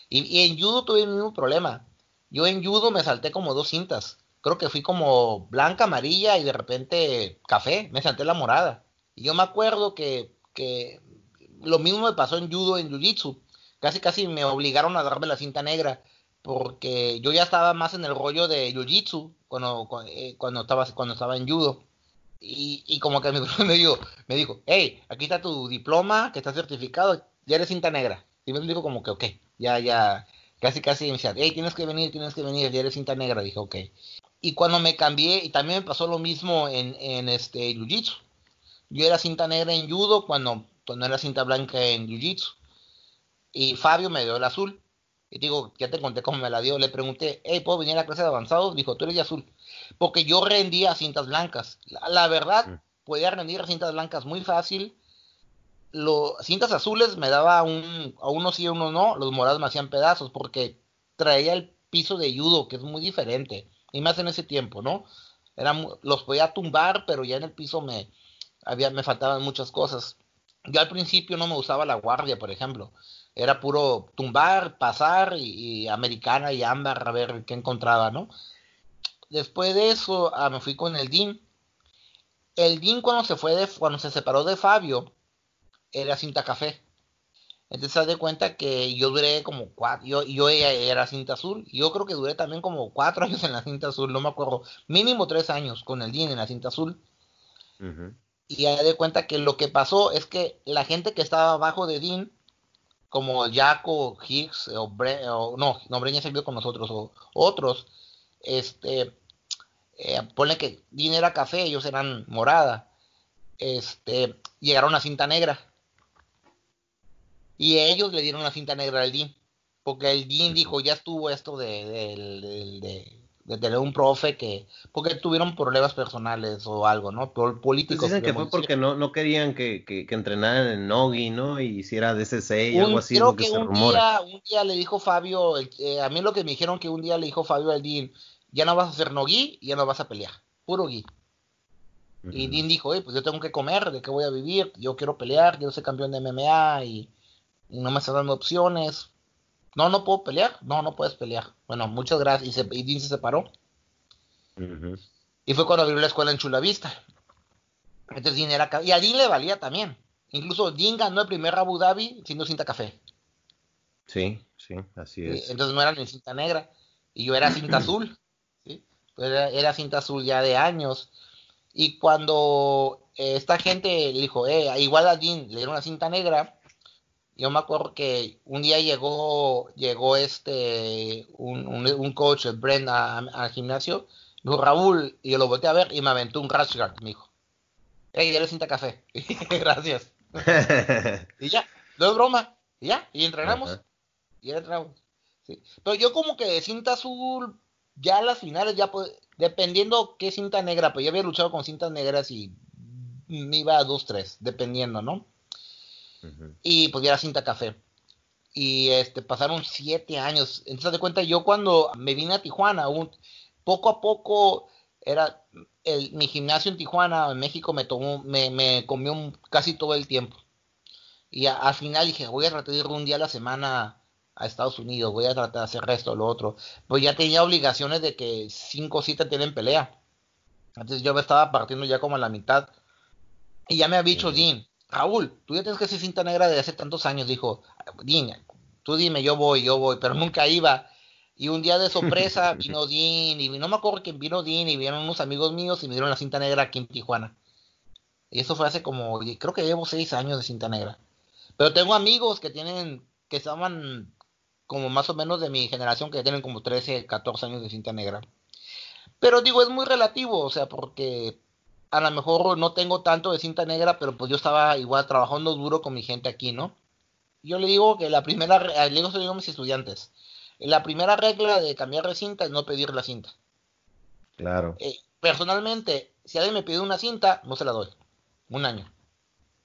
Speaker 2: Y, y en judo tuve el mismo problema. Yo en judo me salté como dos cintas. Creo que fui como blanca, amarilla y de repente café. Me salté la morada. Y yo me acuerdo que, que lo mismo me pasó en judo, en jiu-jitsu. Casi, casi me obligaron a darme la cinta negra porque yo ya estaba más en el rollo de jiu-jitsu cuando, eh, cuando, estaba, cuando estaba en judo. Y, y como que mi profesor me dijo, me dijo, hey, aquí está tu diploma, que está certificado, ya eres cinta negra. Y me dijo como que, ok, ya, ya, casi, casi me decía, hey, tienes que venir, tienes que venir, ya eres cinta negra. Dije, ok. Y cuando me cambié, y también me pasó lo mismo en, en este jiu-jitsu. Yo era cinta negra en judo cuando, cuando era cinta blanca en jiu-jitsu. Y Fabio me dio el azul. Y digo, ya te conté cómo me la dio. Le pregunté, hey, ¿puedo venir a la clase de avanzados? Dijo, tú eres de azul. Porque yo rendía cintas blancas. La, verdad, mm. podía rendir cintas blancas muy fácil. Los cintas azules me daba un, a unos sí, a unos no. Los morados me hacían pedazos porque traía el piso de judo, que es muy diferente. Y más en ese tiempo, ¿no? Era, los podía tumbar, pero ya en el piso me, había, faltaban muchas cosas. Yo al principio no me usaba la guardia, por ejemplo. Era puro tumbar, pasar y, americana y ámbar a ver qué encontraba, ¿no? Después de eso ah, me fui con el Dean. El Dean cuando se fue de, cuando se separó de Fabio era cinta café. Entonces se de cuenta que yo duré como cuatro, yo, yo era cinta azul, yo creo que duré también como cuatro años en la cinta azul, no me acuerdo, mínimo tres años con el Dean en la cinta azul. Y ya de cuenta que lo que pasó es que la gente que estaba abajo de Dean, como Jaco, Higgs, o, no, no, Breña se vio con nosotros, o otros, este, eh, ponle que Dean era café, ellos eran morada, este, llegaron a cinta negra. Y ellos le dieron la cinta negra al Dean, porque el Dean dijo, ya estuvo esto de, de de tener un profe que, porque tuvieron problemas personales o algo, ¿no? Políticos.
Speaker 1: Pues dicen que fue porque no, no querían que, que, entrenaran en Nogi, ¿no? Y hiciera DCC y algo así.
Speaker 2: Creo que, un, día, un día le dijo Fabio, eh, a mí lo que me dijeron que un día le dijo Fabio al Dean, ya no vas a hacer Nogi y ya no vas a pelear, puro Gui. Y Dean dijo, pues yo tengo que comer, ¿de qué voy a vivir? Yo quiero pelear, quiero ser campeón de MMA y no me están dando opciones. No, no puedo pelear. No, no puedes pelear. Bueno, muchas gracias. Y, se, Dean se separó. Y fue cuando abrió la escuela en Chulavista. Entonces Dean era... Y a Dean le valía también. Incluso Dean ganó el primer Abu Dhabi siendo cinta café.
Speaker 1: Sí, sí, así es.
Speaker 2: Entonces no era ni cinta negra. Y yo era cinta azul. ¿sí? Era, cinta azul ya de años. Y cuando esta gente le dijo, eh, igual a Dean le dieron una cinta negra, yo me acuerdo que un día llegó, llegó este, un, un, coach, Brent, al gimnasio, dijo, Raúl, y yo lo volteé a ver y me aventó un rash guard, me dijo. Ey, dale cinta café. Gracias. y ya, no es broma. Y ya, y entrenamos. Y entrenamos. Sí. Pero yo como que de cinta azul, ya a las finales, ya pues, dependiendo qué cinta negra, pues yo había luchado con cintas negras y me iba a dos, tres, dependiendo, ¿no? Y pues ya era cinta café. Y este, pasaron siete años. Entonces, de cuenta, yo cuando me vine a Tijuana, poco a poco era el, mi gimnasio en Tijuana, en México, me tomó, me, me comió casi todo el tiempo. Y al final dije, voy a tratar de ir un día a la semana a Estados Unidos, voy a tratar de hacer esto o lo otro. Pues ya tenía obligaciones de que cinco siete tienen pelea. Entonces yo me estaba partiendo ya como a la mitad. Y ya me había dicho Raúl, tú ya tienes que ser cinta negra de hace tantos años. Dijo, Dean, tú dime, yo voy, yo voy, pero nunca iba. Y un día de sorpresa vino Dean, y no me acuerdo quién vino Dean, y vieron unos amigos míos y me dieron la cinta negra aquí en Tijuana. Y eso fue hace como, creo que llevo seis años de cinta negra. Pero tengo amigos que tienen, que estaban como más o menos de mi generación, que tienen como 13, 14 años de cinta negra. Pero digo, es muy relativo, o sea, porque a lo mejor no tengo tanto de cinta negra, pero pues yo estaba igual trabajando duro con mi gente aquí, ¿no? Yo le digo que la primera, le digo, a mis estudiantes, la primera regla de cambiar de cinta es no pedir la cinta.
Speaker 1: Claro.
Speaker 2: Eh, personalmente, si alguien me pide una cinta, no se la doy. Un año.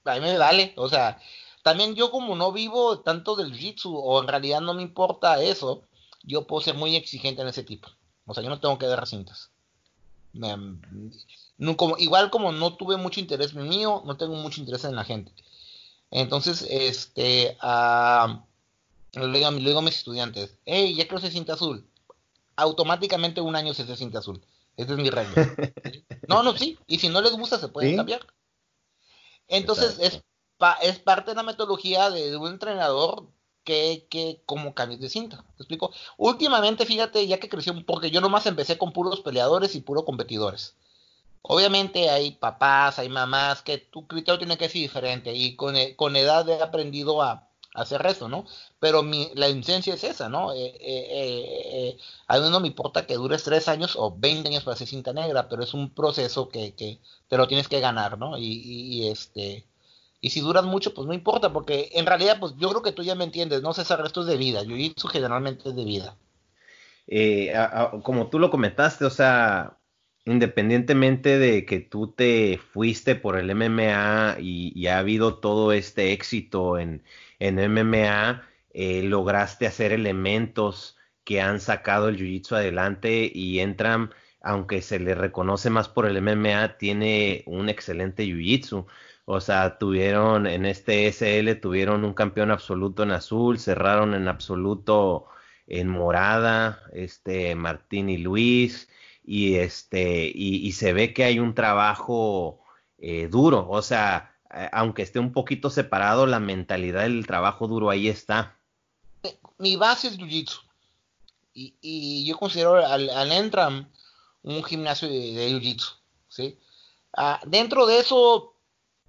Speaker 2: A mí me vale, o sea, también yo como no vivo tanto del jiu-jitsu, o en realidad no me importa eso, yo puedo ser muy exigente en ese tipo. O sea, yo no tengo que dar cintas. Como, igual como no tuve mucho interés en mío, no tengo mucho interés en la gente. Entonces, este, le, digo, a mis estudiantes, hey, ya creo que se cinta azul. Automáticamente un año se hace cinta azul. Esa es mi regla. no, no, sí. Y si no les gusta, se pueden cambiar. Entonces, es, es parte de la metodología de un entrenador que, que como cambios de cinta. ¿Te explico? Últimamente, fíjate, ya que creció, porque yo nomás empecé con puros peleadores y puros competidores. Obviamente hay papás, hay mamás, que tu criterio tiene que ser diferente y con, e, con edad he aprendido a, hacer eso, ¿no? Pero mi, la licencia es esa, ¿no? Eh, eh, eh, a mí no me importa que dures tres años o 20 años para hacer cinta negra, pero es un proceso que, que te lo tienes que ganar, ¿no? Y, y, este... Y si duras mucho, pues no importa, porque en realidad, pues yo creo que tú ya me entiendes, ¿no? César, esto es de vida. Yo jitsu generalmente es de vida.
Speaker 1: como tú lo comentaste, o sea, independientemente de que tú te fuiste por el MMA y, ha habido todo este éxito en, en MMA, eh, lograste hacer elementos que han sacado el Jiu-Jitsu adelante y entran, aunque se le reconoce más por el MMA, tiene un excelente Jiu-Jitsu. O sea, tuvieron en este SL, tuvieron un campeón absoluto en azul, cerraron en absoluto en morada, este Martín y Luis, y este, y, se ve que hay un trabajo eh, duro, o sea, aunque esté un poquito separado, la mentalidad del trabajo duro ahí está.
Speaker 2: Mi base es Jiu-Jitsu. Y, yo considero al, al, Entram un gimnasio de, Jiu-Jitsu. ¿sí? Ah, dentro de eso,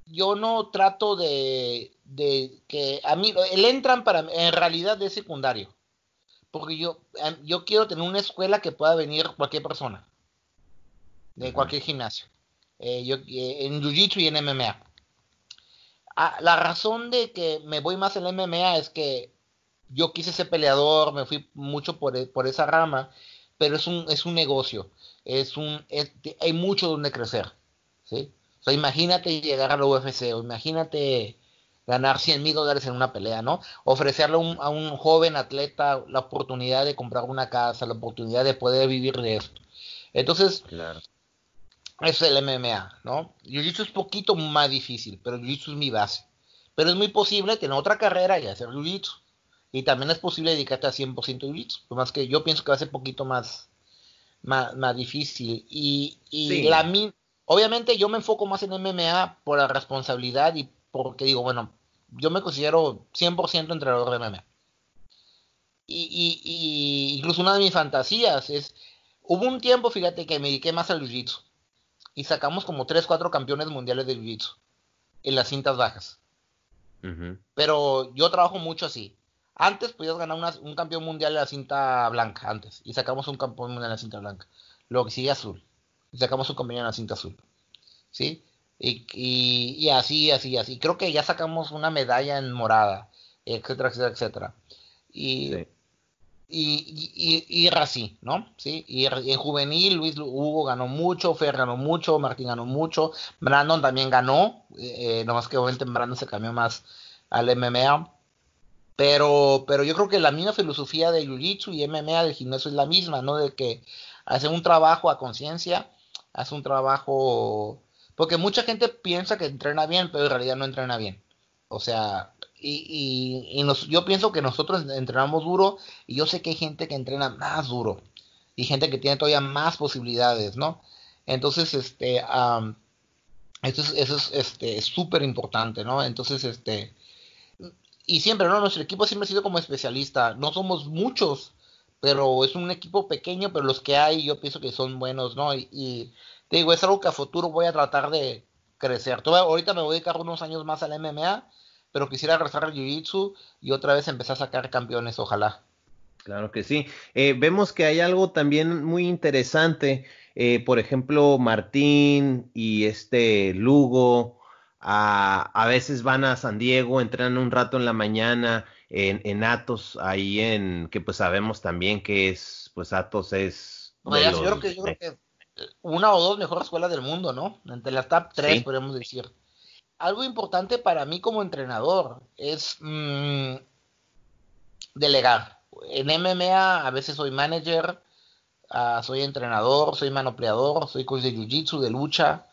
Speaker 2: yo no trato de, de, que a mí, el Entram para en realidad es secundario. Porque yo, yo quiero tener una escuela que pueda venir cualquier persona, de cualquier gimnasio, eh, yo, eh, en Jiu-Jitsu y en MMA. Ah, la razón de que me voy más en MMA es que yo quise ser peleador, me fui mucho por, e, por esa rama, pero es un, es un negocio, es un, hay mucho donde crecer, ¿sí? Sea, imagínate llegar a la UFC, o imagínate ganar 100 mil dólares en una pelea, ¿no? Ofrecerle a un joven atleta la oportunidad de comprar una casa, la oportunidad de poder vivir de esto. Entonces, claro. es el MMA, ¿no? Jiu-Jitsu es poquito más difícil, pero Jiu-Jitsu es mi base. Pero es muy posible tener otra carrera y hacer Jiu-Jitsu. Y también es posible dedicarte a 100% Jiu-Jitsu. Más que yo pienso que va a ser poquito más, más, difícil. Y, y la, Obviamente yo me enfoco más en MMA por la responsabilidad y porque digo, bueno, yo me considero 100% entrenador de MMA. Y, y, incluso una de mis fantasías es, hubo un tiempo, fíjate, que me dediqué más al jiu-jitsu. Y sacamos como 3, 4 campeones mundiales de jiu-jitsu en las cintas bajas. Pero yo trabajo mucho así. Antes podías ganar un campeón mundial en la cinta blanca, antes. Y sacamos un campeón mundial en la cinta blanca. Lo que sigue azul. Y sacamos un campeón en la cinta azul. ¿Sí? Y, y, así, así, así. Creo que ya sacamos una medalla en morada, etcétera, etcétera, etcétera. Y, y, y, y, así, ¿no? Sí, y en juvenil Luis Hugo ganó mucho, Fer ganó mucho, Martín ganó mucho, Brandon también ganó, eh, nomás que obviamente Brandon se cambió más al MMA. Pero, pero yo creo que la misma filosofía de Jiu-Jitsu y MMA del gimnasio es la misma, ¿no? De que hace un trabajo a conciencia, hace un trabajo porque mucha gente piensa que entrena bien, pero en realidad no entrena bien. O sea, y, y, yo pienso que nosotros entrenamos duro y yo sé que hay gente que entrena más duro y gente que tiene todavía más posibilidades, ¿no? Entonces, este, eso es, eso es este, súper importante, ¿no? Entonces, este, y siempre, ¿no? Nuestro equipo siempre ha sido como especialista. No somos muchos, pero es un equipo pequeño, pero los que hay yo pienso que son buenos, ¿no? y te digo, es algo que a futuro voy a tratar de crecer. ahorita me voy a dedicar unos años más al MMA, pero quisiera regresar al Jiu-Jitsu y otra vez empezar a sacar campeones, ojalá.
Speaker 1: Claro que sí. Eh, vemos que hay algo también muy interesante. Eh, por ejemplo, Martín y este Lugo a, a, veces van a San Diego, entrenan un rato en la mañana en, en Atos, ahí en que pues sabemos también que es, pues Atos es...
Speaker 2: yo, creo que, yo creo que una o dos mejores escuelas del mundo, ¿no? Entre las top tres, podríamos decir. Algo importante para mí como entrenador es mm, delegar. En MMA a veces soy manager, ah, soy entrenador, soy manopleador, soy coach de jiu-jitsu, de lucha,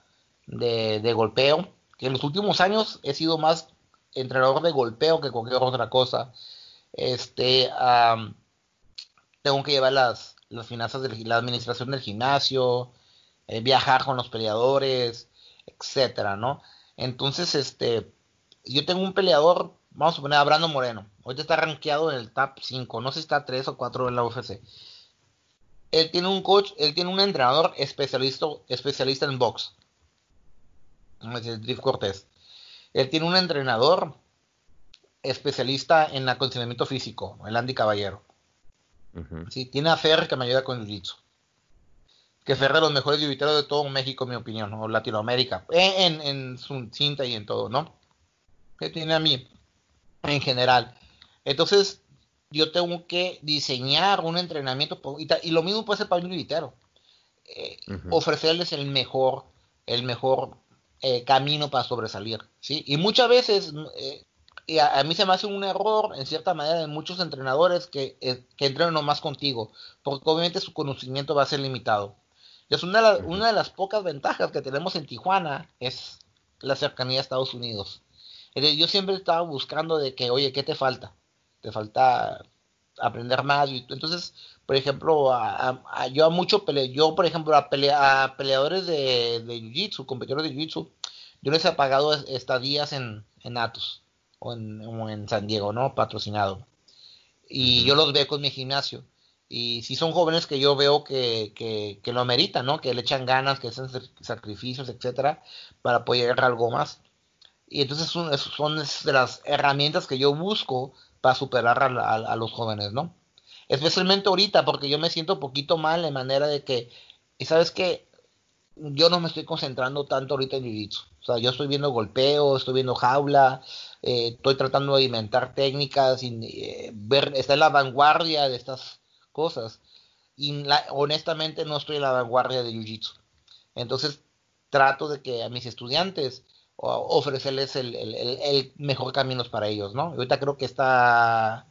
Speaker 2: de, golpeo. Que en los últimos años he sido más entrenador de golpeo que cualquier otra cosa. Este, tengo que llevar las, las finanzas de la administración del gimnasio, eh, viajar con los peleadores, etcétera, ¿no? Entonces, este, yo tengo un peleador, vamos a poner a Brando Moreno, ahorita está rankeado en el top 5, no sé si está 3 o 4 en la UFC. Él tiene un coach, él tiene un entrenador especialista, especialista en box. Drift Cortés. Él tiene un entrenador especialista en acondicionamiento físico, el Andy Caballero. Sí, tiene a Fer que me ayuda con el jiu Que Fer es los mejores jiu de todo México, en mi opinión, o Latinoamérica, en, su cinta y en todo, ¿no? Que tiene a mí, en general. Entonces, yo tengo que diseñar un entrenamiento, y, lo mismo puede ser para un jiu eh, ofrecerles el mejor, el mejor eh, camino para sobresalir, ¿sí? Y muchas veces eh, y a, mí se me hace un error, en cierta manera, de muchos entrenadores que, eh, que entrenen nomás contigo, porque obviamente su conocimiento va a ser limitado. Es una de, una de las pocas ventajas que tenemos en Tijuana es la cercanía a Estados Unidos. yo siempre estaba buscando de que, oye, ¿qué te falta? Te falta aprender más. Entonces, por ejemplo, a, yo a mucho pele, yo por ejemplo a, peleadores de, de Jiu-Jitsu, competidores de Jiu-Jitsu, yo les he pagado estadías en, en Atos o en, San Diego, ¿no? Patrocinado. Y yo los veo con mi gimnasio. Y si son jóvenes que yo veo que, que, lo ameritan, ¿no? Que le echan ganas, que hacen sacrificios, etcétera, para apoyar algo más. Y entonces son, son de las herramientas que yo busco para superar a, los jóvenes, ¿no? Especialmente ahorita, porque yo me siento un poquito mal en manera de que, y sabes que yo no me estoy concentrando tanto ahorita en jiu O sea, yo estoy viendo golpeo, estoy viendo jaula, eh, estoy tratando de inventar técnicas y eh, ver, está en la vanguardia de estas cosas. Y honestamente no estoy en la vanguardia de Jiu-Jitsu. Entonces trato de que a mis estudiantes ofrecerles el, mejor camino para ellos, ¿no? Ahorita creo que está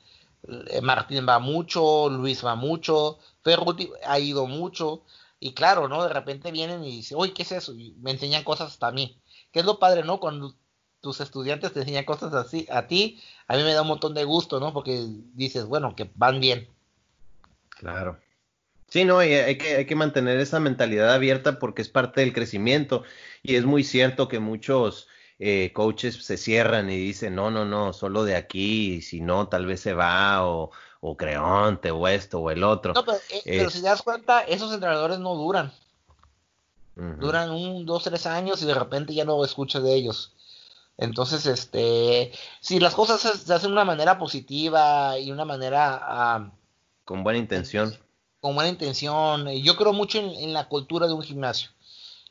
Speaker 2: eh, Martín va mucho, Luis va mucho, Ferruti ha ido mucho, y claro, ¿no? De repente vienen y dicen, uy, ¿qué es eso? Y me enseñan cosas hasta a mí. Que es lo padre, ¿no? Cuando tus estudiantes te enseñan cosas así a ti, a mí me da un montón de gusto, ¿no? Porque dices, bueno, que van bien.
Speaker 1: Claro. Sí, no, hay, que, hay que mantener esa mentalidad abierta porque es parte del crecimiento y es muy cierto que muchos eh, coaches se cierran y dicen, no, no, no, solo de aquí, si no, tal vez se va o, o Creonte o esto o el otro.
Speaker 2: No, pero, eh, si te das cuenta, esos entrenadores no duran. Duran un, dos, tres años y de repente ya no escuchas de ellos. Entonces, este, si las cosas se, hacen de una manera positiva y una manera... Ah,
Speaker 1: con buena intención
Speaker 2: con buena intención. Yo creo mucho en, la cultura de un gimnasio.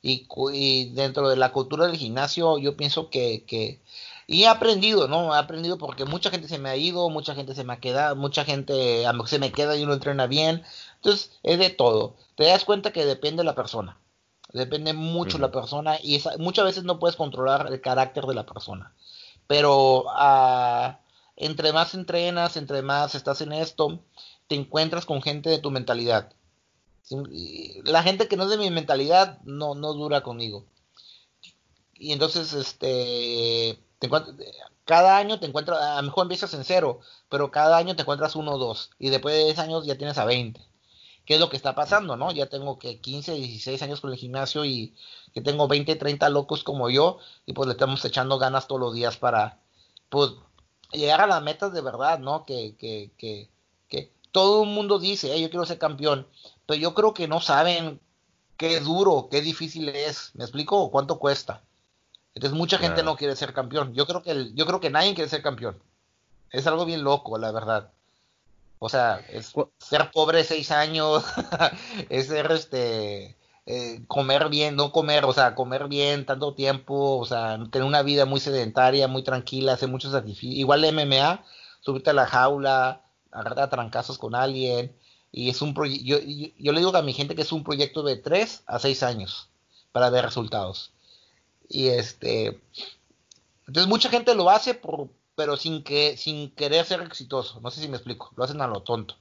Speaker 2: Y, dentro de la cultura del gimnasio, yo pienso que, y he aprendido, ¿no? He aprendido porque mucha gente se me ha ido, mucha gente se me ha quedado, mucha gente se me queda y uno entrena bien. Entonces, es de todo. Te das cuenta que depende de la persona. Depende mucho la persona y muchas veces no puedes controlar el carácter de la persona. Pero ah, entre más entrenas, entre más estás en esto, te encuentras con gente de tu mentalidad. La gente que no es de mi mentalidad no, no dura conmigo. Y entonces, este, cada año te encuentras, a lo mejor empiezas en cero, pero cada año te encuentras uno o dos. Y después de 10 años ya tienes a 20. ¿Qué es lo que está pasando, no? Ya tengo que 15, 16 años con el gimnasio y que tengo 20, 30 locos como yo y pues le estamos echando ganas todos los días para, pues, llegar a las metas de verdad, ¿no? Que, que, que, todo el mundo dice, yo quiero ser campeón, pero yo creo que no saben qué duro, qué difícil es. ¿Me explico? ¿Cuánto cuesta? Entonces mucha gente no quiere ser campeón. Yo creo que yo creo que nadie quiere ser campeón. Es algo bien loco, la verdad. O sea, es ser pobre seis años, es ser este eh, comer bien, no comer, o sea, comer bien tanto tiempo, o sea, tener una vida muy sedentaria, muy tranquila, hacer muchos sacrificios. Igual MMA, subirte a la jaula, agarrar a trancazos con alguien. Y es un proyecto, yo, yo, le digo a mi gente que es un proyecto de 3 a 6 años para ver resultados. Y este, entonces mucha gente lo hace, por, pero sin, que, sin querer ser exitoso. No sé si me explico, lo hacen a lo tonto.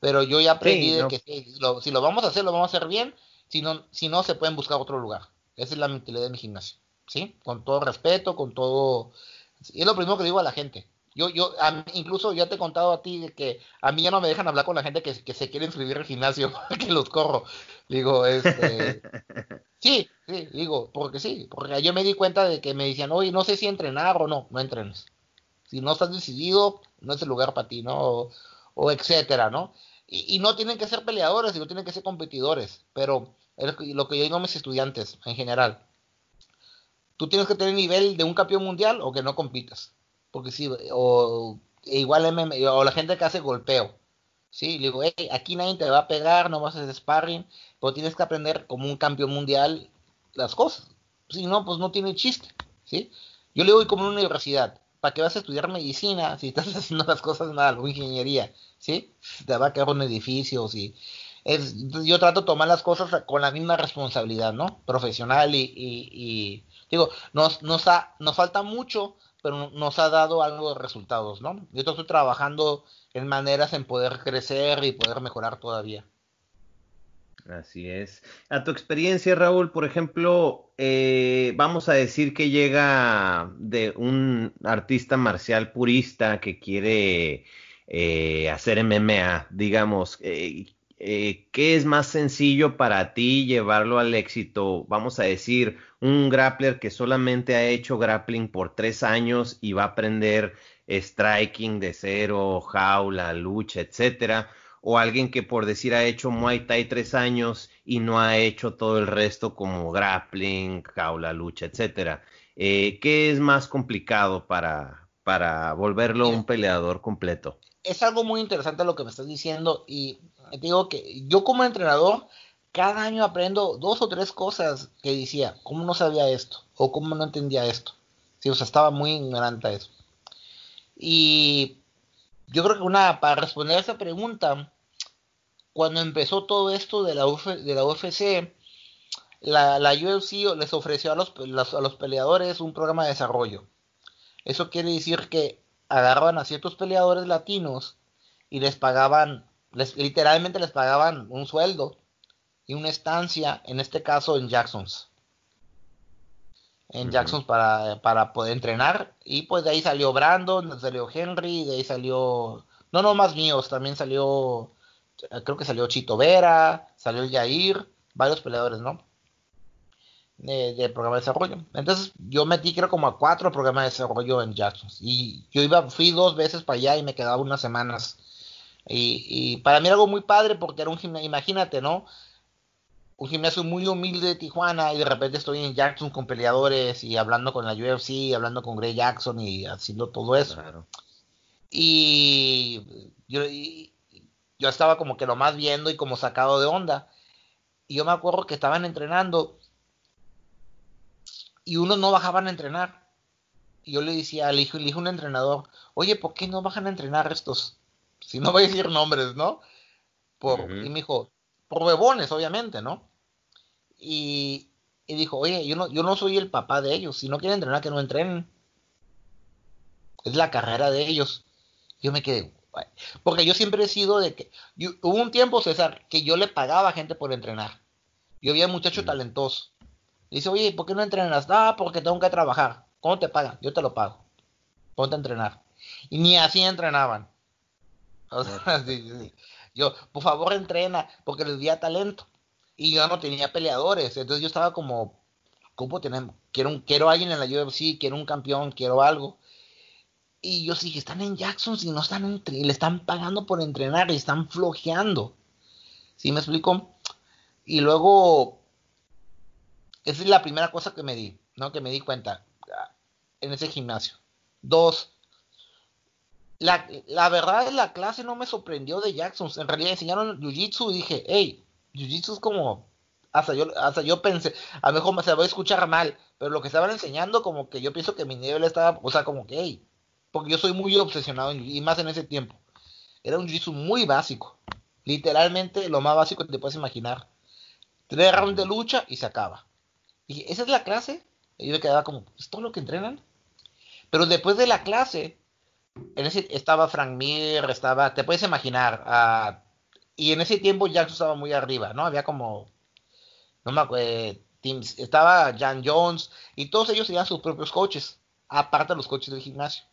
Speaker 2: Pero yo ya aprendí de que si lo, si lo, vamos a hacer, lo vamos a hacer bien. Si no, si no, se pueden buscar otro lugar. Esa es la mentalidad de mi gimnasio. ¿Sí? Con todo respeto, con todo... Y es lo primero que digo a la gente. Yo, yo, incluso ya te he contado a ti de que a mí ya no me dejan hablar con la gente que, se quiere inscribir al gimnasio, que los corro. Digo, este. sí, sí, digo, porque sí, porque yo me di cuenta de que me decían, oye, no sé si entrenar o no, no entrenes. Si no estás decidido, no es el lugar para ti, ¿no? O, etcétera, ¿no? Y, no tienen que ser peleadores, no tienen que ser competidores, pero lo que yo digo a mis estudiantes en general. Tú tienes que tener nivel de un campeón mundial o que no compitas porque sí, o igual o la gente que hace golpeo, sí, le digo, aquí nadie te va a pegar, no vas a hacer sparring, pero tienes que aprender como un campeón mundial las cosas, si no, pues no tiene chiste, sí, yo le doy como una universidad, ¿para qué vas a estudiar medicina si estás haciendo las cosas mal, o ingeniería, sí, te va a quedar un edificio, sí, es, yo trato de tomar las cosas con la misma responsabilidad, ¿no? Profesional y, y, digo, nos, nos, nos falta mucho pero nos ha dado algo de resultados, ¿no? Yo estoy trabajando en maneras en poder crecer y poder mejorar todavía.
Speaker 1: Así es. A tu experiencia, Raúl, por ejemplo, eh, vamos a decir que llega de un artista marcial purista que quiere eh, hacer MMA, digamos, eh, eh, ¿qué es más sencillo para ti llevarlo al éxito? Vamos a decir, un grappler que solamente ha hecho grappling por tres años y va a aprender striking de cero, jaula, lucha, etcétera, o alguien que por decir ha hecho Muay Thai tres años y no ha hecho todo el resto como grappling, jaula, lucha, etcétera. Eh, ¿Qué es más complicado para, para volverlo un peleador completo?
Speaker 2: Es algo muy interesante lo que me estás diciendo y digo que yo como entrenador, cada año aprendo dos o tres cosas que decía, ¿cómo no sabía esto? O cómo no entendía esto. Sí, o sea, estaba muy ignorante eso. Y yo creo que una, para responder a esa pregunta, cuando empezó todo esto de la, de la UFC, la, la, UFC les ofreció a los, a los peleadores un programa de desarrollo. Eso quiere decir que agarraban a ciertos peleadores latinos y les pagaban literalmente les pagaban un sueldo y una estancia, en este caso en Jacksons. En Jacksons para, para poder entrenar. Y pues de ahí salió Brandon, salió Henry, de ahí salió. No, no más míos, también salió creo que salió Chito Vera, salió Yair, varios peleadores, ¿no? De, programa de desarrollo. Entonces yo metí creo como a cuatro programas de desarrollo en Jackson. Y yo iba, fui dos veces para allá y me quedaba unas semanas. Y, para mí era algo muy padre porque era un gimnasio, imagínate, ¿no? Un gimnasio muy humilde de Tijuana y de repente estoy en Jackson con peleadores y hablando con la UFC, hablando con Gray Jackson y haciendo todo eso. Y yo, yo estaba como que lo más viendo y como sacado de onda. Y yo me acuerdo que estaban entrenando y unos no bajaban a entrenar. Y yo le decía, le dije, le un entrenador, oye, ¿por qué no bajan a entrenar estos? Si no voy a decir nombres, ¿no? Por, Y me dijo, por bebones, obviamente, ¿no? Y, y, dijo, oye, yo no, yo no soy el papá de ellos. Si no quieren entrenar, que no entrenen. Es la carrera de ellos. Yo me quedé, porque yo siempre he sido de que. hubo un tiempo, César, que yo le pagaba a gente por entrenar. Yo había muchacho talentoso. Dice, oye, ¿por qué no entrenas? Ah, porque tengo que trabajar. ¿Cómo te pagan? Yo te lo pago. Ponte a entrenar. Y ni así entrenaban. O sea, yo, por favor, entrena, porque les di talento. Y yo no tenía peleadores. Entonces yo estaba como, ¿cómo tenemos? Quiero, quiero alguien en la UFC, quiero un campeón, quiero algo. Y yo sí, están en Jackson si no están en, le están pagando por entrenar y están flojeando. ¿Sí me explico? Y luego, esa es la primera cosa que me di, ¿no? Que me di cuenta ah, en ese gimnasio. Dos, la, la verdad la clase no me sorprendió de Jackson. En realidad enseñaron Jiu-Jitsu y dije, hey, Jiu-Jitsu es como, hasta yo, hasta yo pensé, a lo mejor se va a escuchar mal, pero lo que estaban enseñando como que yo pienso que mi nivel estaba, o sea, como que, hey, porque yo soy muy obsesionado y más en ese tiempo. Era un jiu muy básico. Literalmente lo más básico que te puedes imaginar. Tres rounds de lucha y se acaba. Y esa es la clase. Y yo me quedaba como, ¿es todo lo que entrenan? Pero después de la clase, en ese, estaba Frank Mir, estaba, te puedes imaginar, uh, y en ese tiempo Jackson estaba muy arriba, ¿no? Había como, no me acuerdo, estaba Jan Jones, y todos ellos tenían sus propios coaches, aparte de los coaches del gimnasio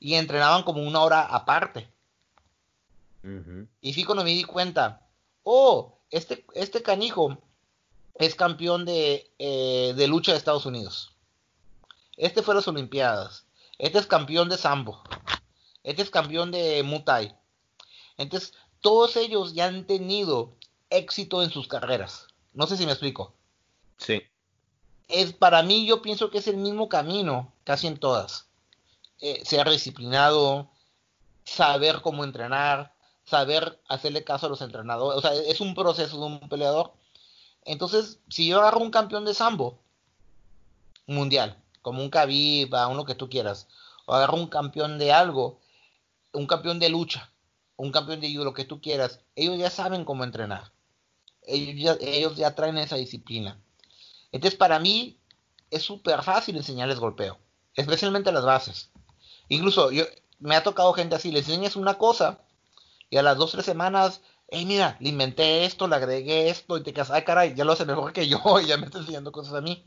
Speaker 2: y entrenaban como una hora aparte. Y fui cuando me di cuenta, oh, este, este canijo es campeón de, eh, de lucha de Estados Unidos. Este fue a las Olimpiadas. Este es campeón de Sambo. Este es campeón de Muay. Entonces, todos ellos ya han tenido éxito en sus carreras. No sé si me explico.
Speaker 1: Sí.
Speaker 2: Es para mí, yo pienso que es el mismo camino casi en todas eh, ser disciplinado, saber cómo entrenar, saber hacerle caso a los entrenadores. O sea, es un proceso de un peleador. Entonces, si yo agarro un campeón de sambo mundial, como un Khabib, a uno que tú quieras, o agarro un campeón de algo, un campeón de lucha, un campeón de judo, lo que tú quieras, ellos ya saben cómo entrenar. Ellos ya, traen esa disciplina. Entonces, para mí, es súper fácil enseñarles golpeo, especialmente las bases. Incluso yo, me ha tocado gente así, le enseñas una cosa y a las dos, tres semanas, hey, mira, le inventé esto, le agregué esto y te quedas, ay, caray, ya lo hace mejor que yo y ya me está enseñando cosas a mí.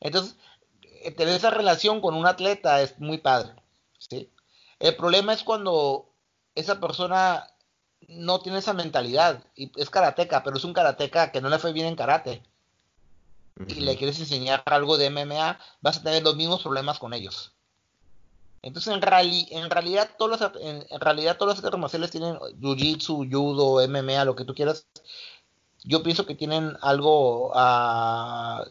Speaker 2: Entonces, eh, tener esa relación con un atleta es muy padre, ¿sí? El problema es cuando esa persona no tiene esa mentalidad y es karateca, pero es un karateca que no le fue bien en karate y le quieres enseñar algo de MMA, vas a tener los mismos problemas con ellos. Entonces, en, en realidad, todos los, en, realidad, todos los artes marciales tienen jiu-jitsu, judo, MMA, lo que tú quieras. Yo pienso que tienen algo uh,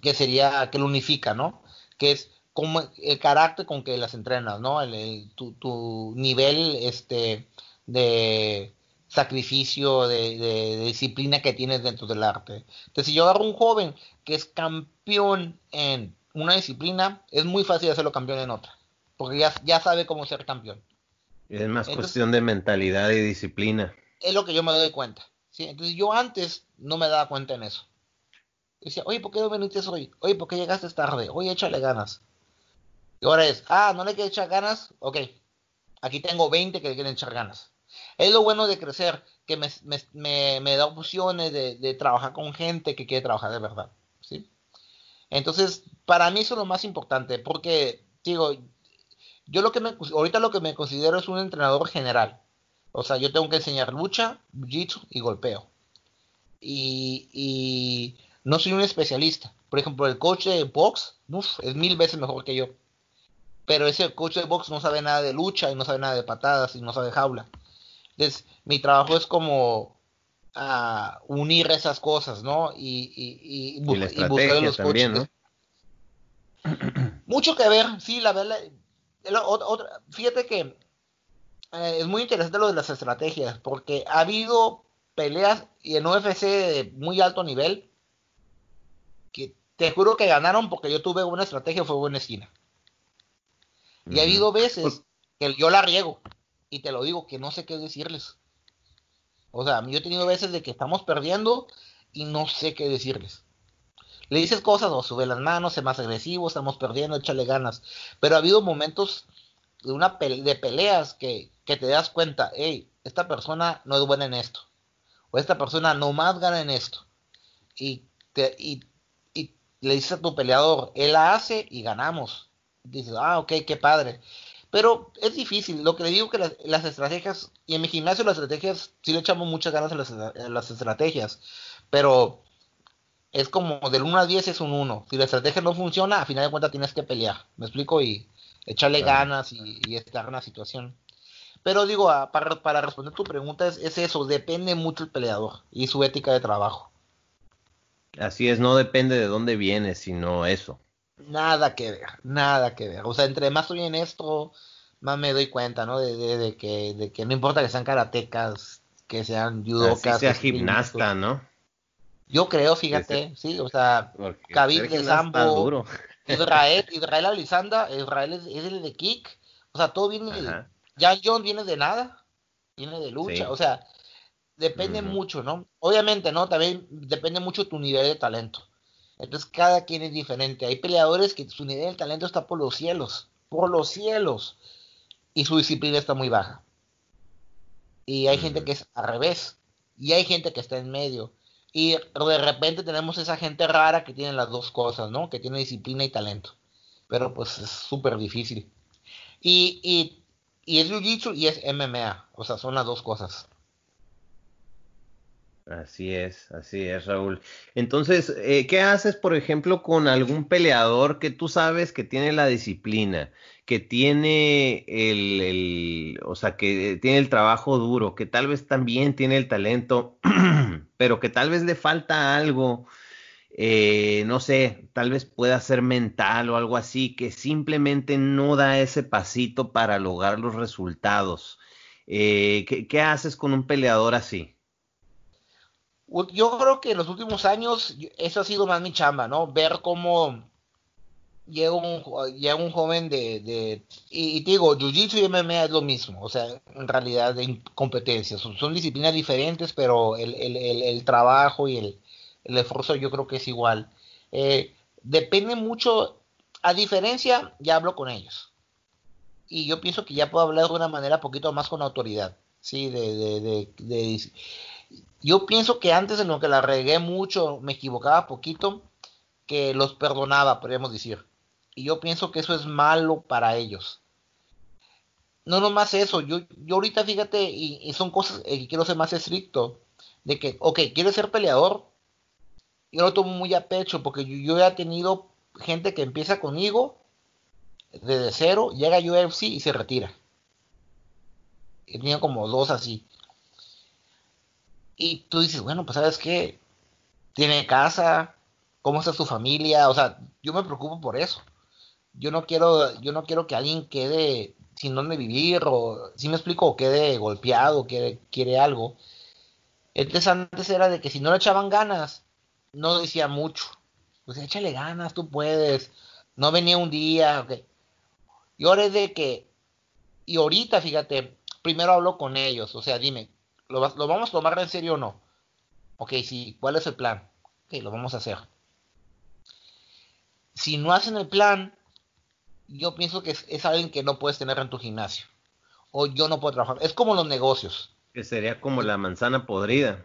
Speaker 2: que sería, que lo unifica, ¿no? Que es como el carácter con que las entrenas, ¿no? El, tu, tu, nivel este, de sacrificio, de, de, de, disciplina que tienes dentro del arte. Entonces, si yo agarro un joven que es campeón en una disciplina, es muy fácil hacerlo campeón en otra, porque ya, ya sabe cómo ser campeón.
Speaker 1: Es más cuestión de mentalidad y disciplina.
Speaker 2: Es lo que yo me doy cuenta. ¿sí? Entonces yo antes no me daba cuenta en eso. Decía, oye, ¿por qué no viniste hoy? Oye, ¿por qué llegaste tarde? Oye, échale ganas. Y ahora es, ah, ¿no le quieres echar ganas? Ok, aquí tengo 20 que le quieren echar ganas. Es lo bueno de crecer, que me, da opciones de, de, trabajar con gente que quiere trabajar de verdad. ¿sí? Entonces, para mí eso es lo más importante, porque, digo, yo lo que me, ahorita lo que me considero es un entrenador general. O sea, yo tengo que enseñar lucha, jiu-jitsu y golpeo. Y, y, no soy un especialista. Por ejemplo, el coach de box es mil veces mejor que yo. Pero ese coach de box no sabe nada de lucha y no sabe nada de patadas y no sabe jaula. Entonces, mi trabajo es como a unir esas cosas, ¿no? Y, y, y,
Speaker 1: buscar los también, ¿no?
Speaker 2: Mucho que ver, sí, la verdad. Fíjate que eh, es muy interesante lo de las estrategias, porque ha habido peleas y en UFC de muy alto nivel que te juro que ganaron porque yo tuve una estrategia fue buena esquina. Y ha habido veces pues que yo la riego y te lo digo que no sé qué decirles. O sea, yo he tenido veces de que estamos perdiendo y no sé qué decirles. Le dices cosas o sube las manos, sé más agresivo, estamos perdiendo, échale ganas. Pero ha habido momentos de, una de peleas que, que te das cuenta, hey, esta persona no es buena en esto. O esta persona no más gana en esto. Y, te, y, y le dices a tu peleador, él la hace y ganamos. Dices, ah, ok, qué padre. Pero es difícil. Lo que le digo que las, estrategias, y en mi gimnasio las estrategias, sí le echamos muchas ganas a las, estrategias. Pero es como del 1 a 10 es un 1. Si la estrategia no funciona, a final de cuentas tienes que pelear. ¿Me explico? Y echarle ganas y, y, estar en la situación. Pero digo, para, para responder tu pregunta, es, es, eso, depende mucho el peleador y su ética de trabajo.
Speaker 1: Así es, no depende de dónde viene, sino eso.
Speaker 2: Nada que ver, nada que ver. O sea, entre más estoy en esto, más me doy cuenta, ¿no? De, de, que, de que no importa que sean karatecas, que sean judocas.
Speaker 1: Que sea gimnasta, ¿no?
Speaker 2: Yo creo, fíjate, sí, o sea, Khabib de Sambo, Israel, Israel Alisanda, Israel es, el de kick, o sea, todo viene de, Jan John viene de nada, viene de lucha, o sea, depende mucho, ¿no? Obviamente, ¿no? También depende mucho tu nivel de talento. Entonces cada quien es diferente. Hay peleadores que su nivel de talento está por los cielos, por los cielos, y su disciplina está muy baja. Y hay gente que es al revés, y hay gente que está en medio. Y de repente tenemos esa gente rara que tiene las dos cosas, ¿no? Que tiene disciplina y talento. Pero pues es súper difícil. Y, y, y es Jiu-Jitsu y es MMA. O sea, son las dos cosas.
Speaker 1: Así es, así es, Raúl. Entonces, eh, ¿qué haces, por ejemplo, con algún peleador que tú sabes que tiene la disciplina, que tiene el, el, o sea, que tiene el trabajo duro, que tal vez también tiene el talento, pero que tal vez le falta algo, eh, no sé, tal vez pueda ser mental o algo así, que simplemente no da ese pasito para lograr los resultados? Eh, ¿qué, ¿Qué haces con un peleador así?
Speaker 2: Yo creo que en los últimos años eso ha sido más mi chamba, ¿no? Ver cómo llega un, llega un joven de, de y, te digo, Jiu-Jitsu y MMA es lo mismo, o sea, en realidad de competencias, son, disciplinas diferentes, pero el, el, el, trabajo y el, esfuerzo yo creo que es igual. Eh, depende mucho, a diferencia, ya hablo con ellos. Y yo pienso que ya puedo hablar de una manera poquito más con autoridad, ¿sí? De, yo pienso que antes en lo que la regué mucho, me equivocaba poquito, que los perdonaba, podríamos decir. Y yo pienso que eso es malo para ellos. No nomás eso, yo, yo ahorita fíjate, y, son cosas que quiero ser más estricto, de que, ok, quieres ser peleador, yo lo tomo muy a pecho, porque yo, yo he tenido gente que empieza conmigo desde cero, llega a UFC y se retira. He tenido como dos así. Y tú dices, bueno, pues sabes qué, tiene casa, cómo está su familia, o sea, yo me preocupo por eso. Yo no quiero, yo no quiero que alguien quede sin dónde vivir, o si me explico, quede golpeado, quiere algo. Entonces antes era de que si no le echaban ganas, no decía mucho. Pues échale ganas, tú puedes. No venía un día, ok. Y ahora es de que, y ahorita, fíjate, primero hablo con ellos, o sea, dime, ¿Lo, vamos a tomar en serio o no? Ok, sí, ¿cuál es el plan? Ok, lo vamos a hacer. Si no hacen el plan, yo pienso que es, alguien que no puedes tener en tu gimnasio. O yo no puedo trabajar. Es como los negocios.
Speaker 1: Que sería como la manzana podrida.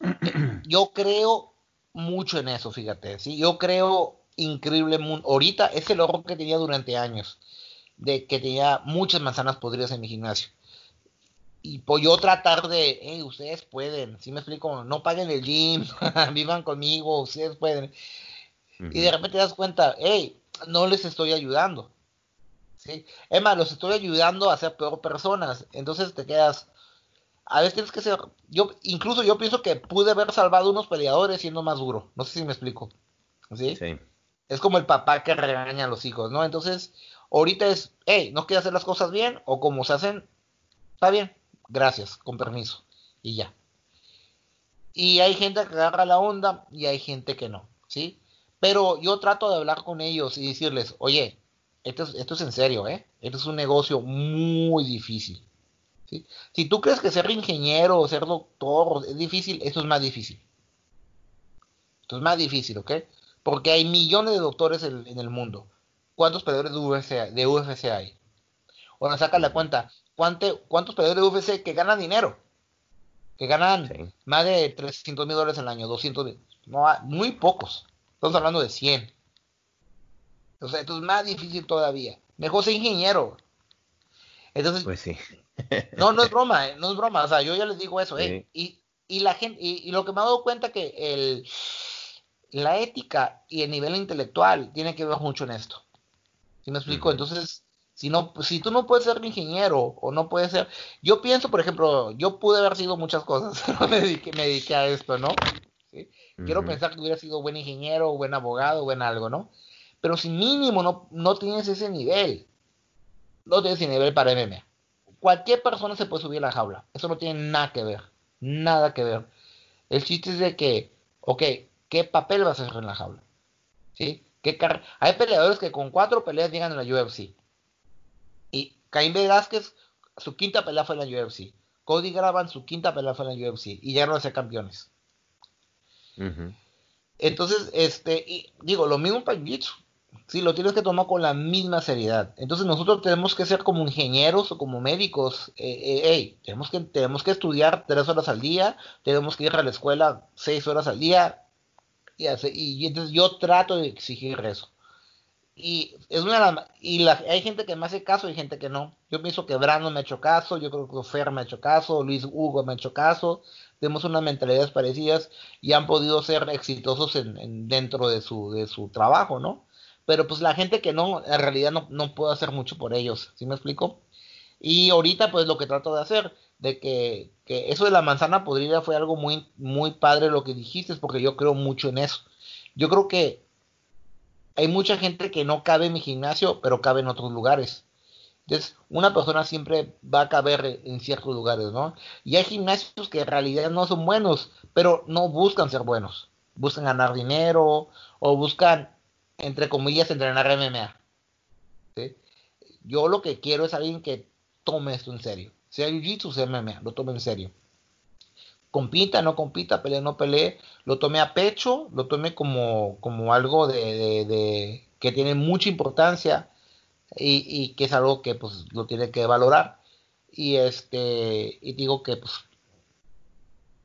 Speaker 2: Yo creo mucho en eso, fíjate. ¿sí? Yo creo increíble. Ahorita es el horror que tenía durante años. De que tenía muchas manzanas podridas en mi gimnasio y pues yo tratar de, hey, ustedes pueden, si me explico, no paguen el gym, vivan conmigo, ustedes pueden. Y de repente te das cuenta, hey, no les estoy ayudando. ¿sí? Es más, los estoy ayudando a ser peor personas. Entonces te quedas, a veces tienes que ser, yo, incluso yo pienso que pude haber salvado unos peleadores siendo más duro. No sé si me explico. ¿Sí? sí. Es como el papá que regaña a los hijos, ¿no? Entonces, ahorita es, hey, no quieres hacer las cosas bien, o como se hacen, está bien, gracias, con permiso, y ya. Y hay gente que agarra la onda y hay gente que no, ¿sí? Pero yo trato de hablar con ellos y decirles, oye, esto es, esto es en serio, ¿eh? Esto es un negocio muy difícil. ¿sí? Si tú crees que ser ingeniero o ser doctor es difícil, esto es más difícil. Esto es más difícil, ¿ok? Porque hay millones de doctores en, el mundo. ¿Cuántos peleadores de UFC, de UFC hay? Bueno, saca la cuenta. ¿Cuántos peleadores de UFC que ganan dinero? Que ganan más de 300 mil dólares al año, 200 mil. No, muy pocos. Estamos hablando de 100. O sea, esto es más difícil todavía. Mejor ser ingeniero. Entonces,
Speaker 1: pues sí.
Speaker 2: no, no es broma, eh, no es broma. O sea, yo ya les digo eso, ¿eh? Y, y la gente, y, lo que me he dado cuenta que el, la ética y el nivel intelectual tiene que ver mucho en esto. ¿Sí me explico? Entonces, si no, si tú no puedes ser ingeniero o no puedes ser, yo pienso, por ejemplo, yo pude haber sido muchas cosas, me dediqué, me dediqué a esto, ¿no? Quiero pensar que hubiera sido buen ingeniero, buen abogado, buen algo, ¿no? Pero si mínimo no, no tienes ese nivel, no tienes ese nivel para MMA. Cualquier persona se puede subir a la jaula. Eso no tiene nada que ver. Nada que ver. El chiste es de que, ok, ¿qué papel vas a hacer en la jaula? ¿Sí? ¿Qué Hay peleadores que con cuatro peleas llegan a la UFC. Y Caín Velázquez, su quinta pelea fue en la UFC. Cody Graban, su quinta pelea fue en la UFC. Y ya no ser campeones. Entonces, este, y, digo, lo mismo para jiu Sí, lo tienes que tomar con la misma seriedad. Entonces nosotros tenemos que ser como ingenieros o como médicos. Eh, eh tenemos, que, tenemos que estudiar tres horas al día, tenemos que ir a la escuela seis horas al día. Y, y, entonces yo trato de exigir eso. Y es una y la, hay gente que me hace caso y gente que no. Yo pienso que Brando me ha hecho caso, yo creo que Fer me ha hecho caso, Luis Hugo me ha hecho caso tenemos unas mentalidades parecidas y han podido ser exitosos en, dentro de su, de su trabajo, ¿no? Pero pues la gente que no, en realidad no, no puedo hacer mucho por ellos, ¿sí me explico? Y ahorita pues lo que trato de hacer, de que, que eso de la manzana podrida fue algo muy, muy padre lo que dijiste, porque yo creo mucho en eso. Yo creo que hay mucha gente que no cabe en mi gimnasio, pero cabe en otros lugares. Entonces, una persona siempre va a caber en ciertos lugares, ¿no? Y hay gimnasios que en realidad no son buenos, pero no buscan ser buenos. Buscan ganar dinero o buscan, entre comillas, entrenar MMA. Yo lo que quiero es alguien que tome esto en serio. Sea Jiu-Jitsu, sea MMA, lo tome en serio. Compita, no compita, pelee, no pelee, lo tome a pecho, lo tome como, como algo de, de que tiene mucha importancia y, que es algo que pues lo tiene que valorar. Y este y digo que pues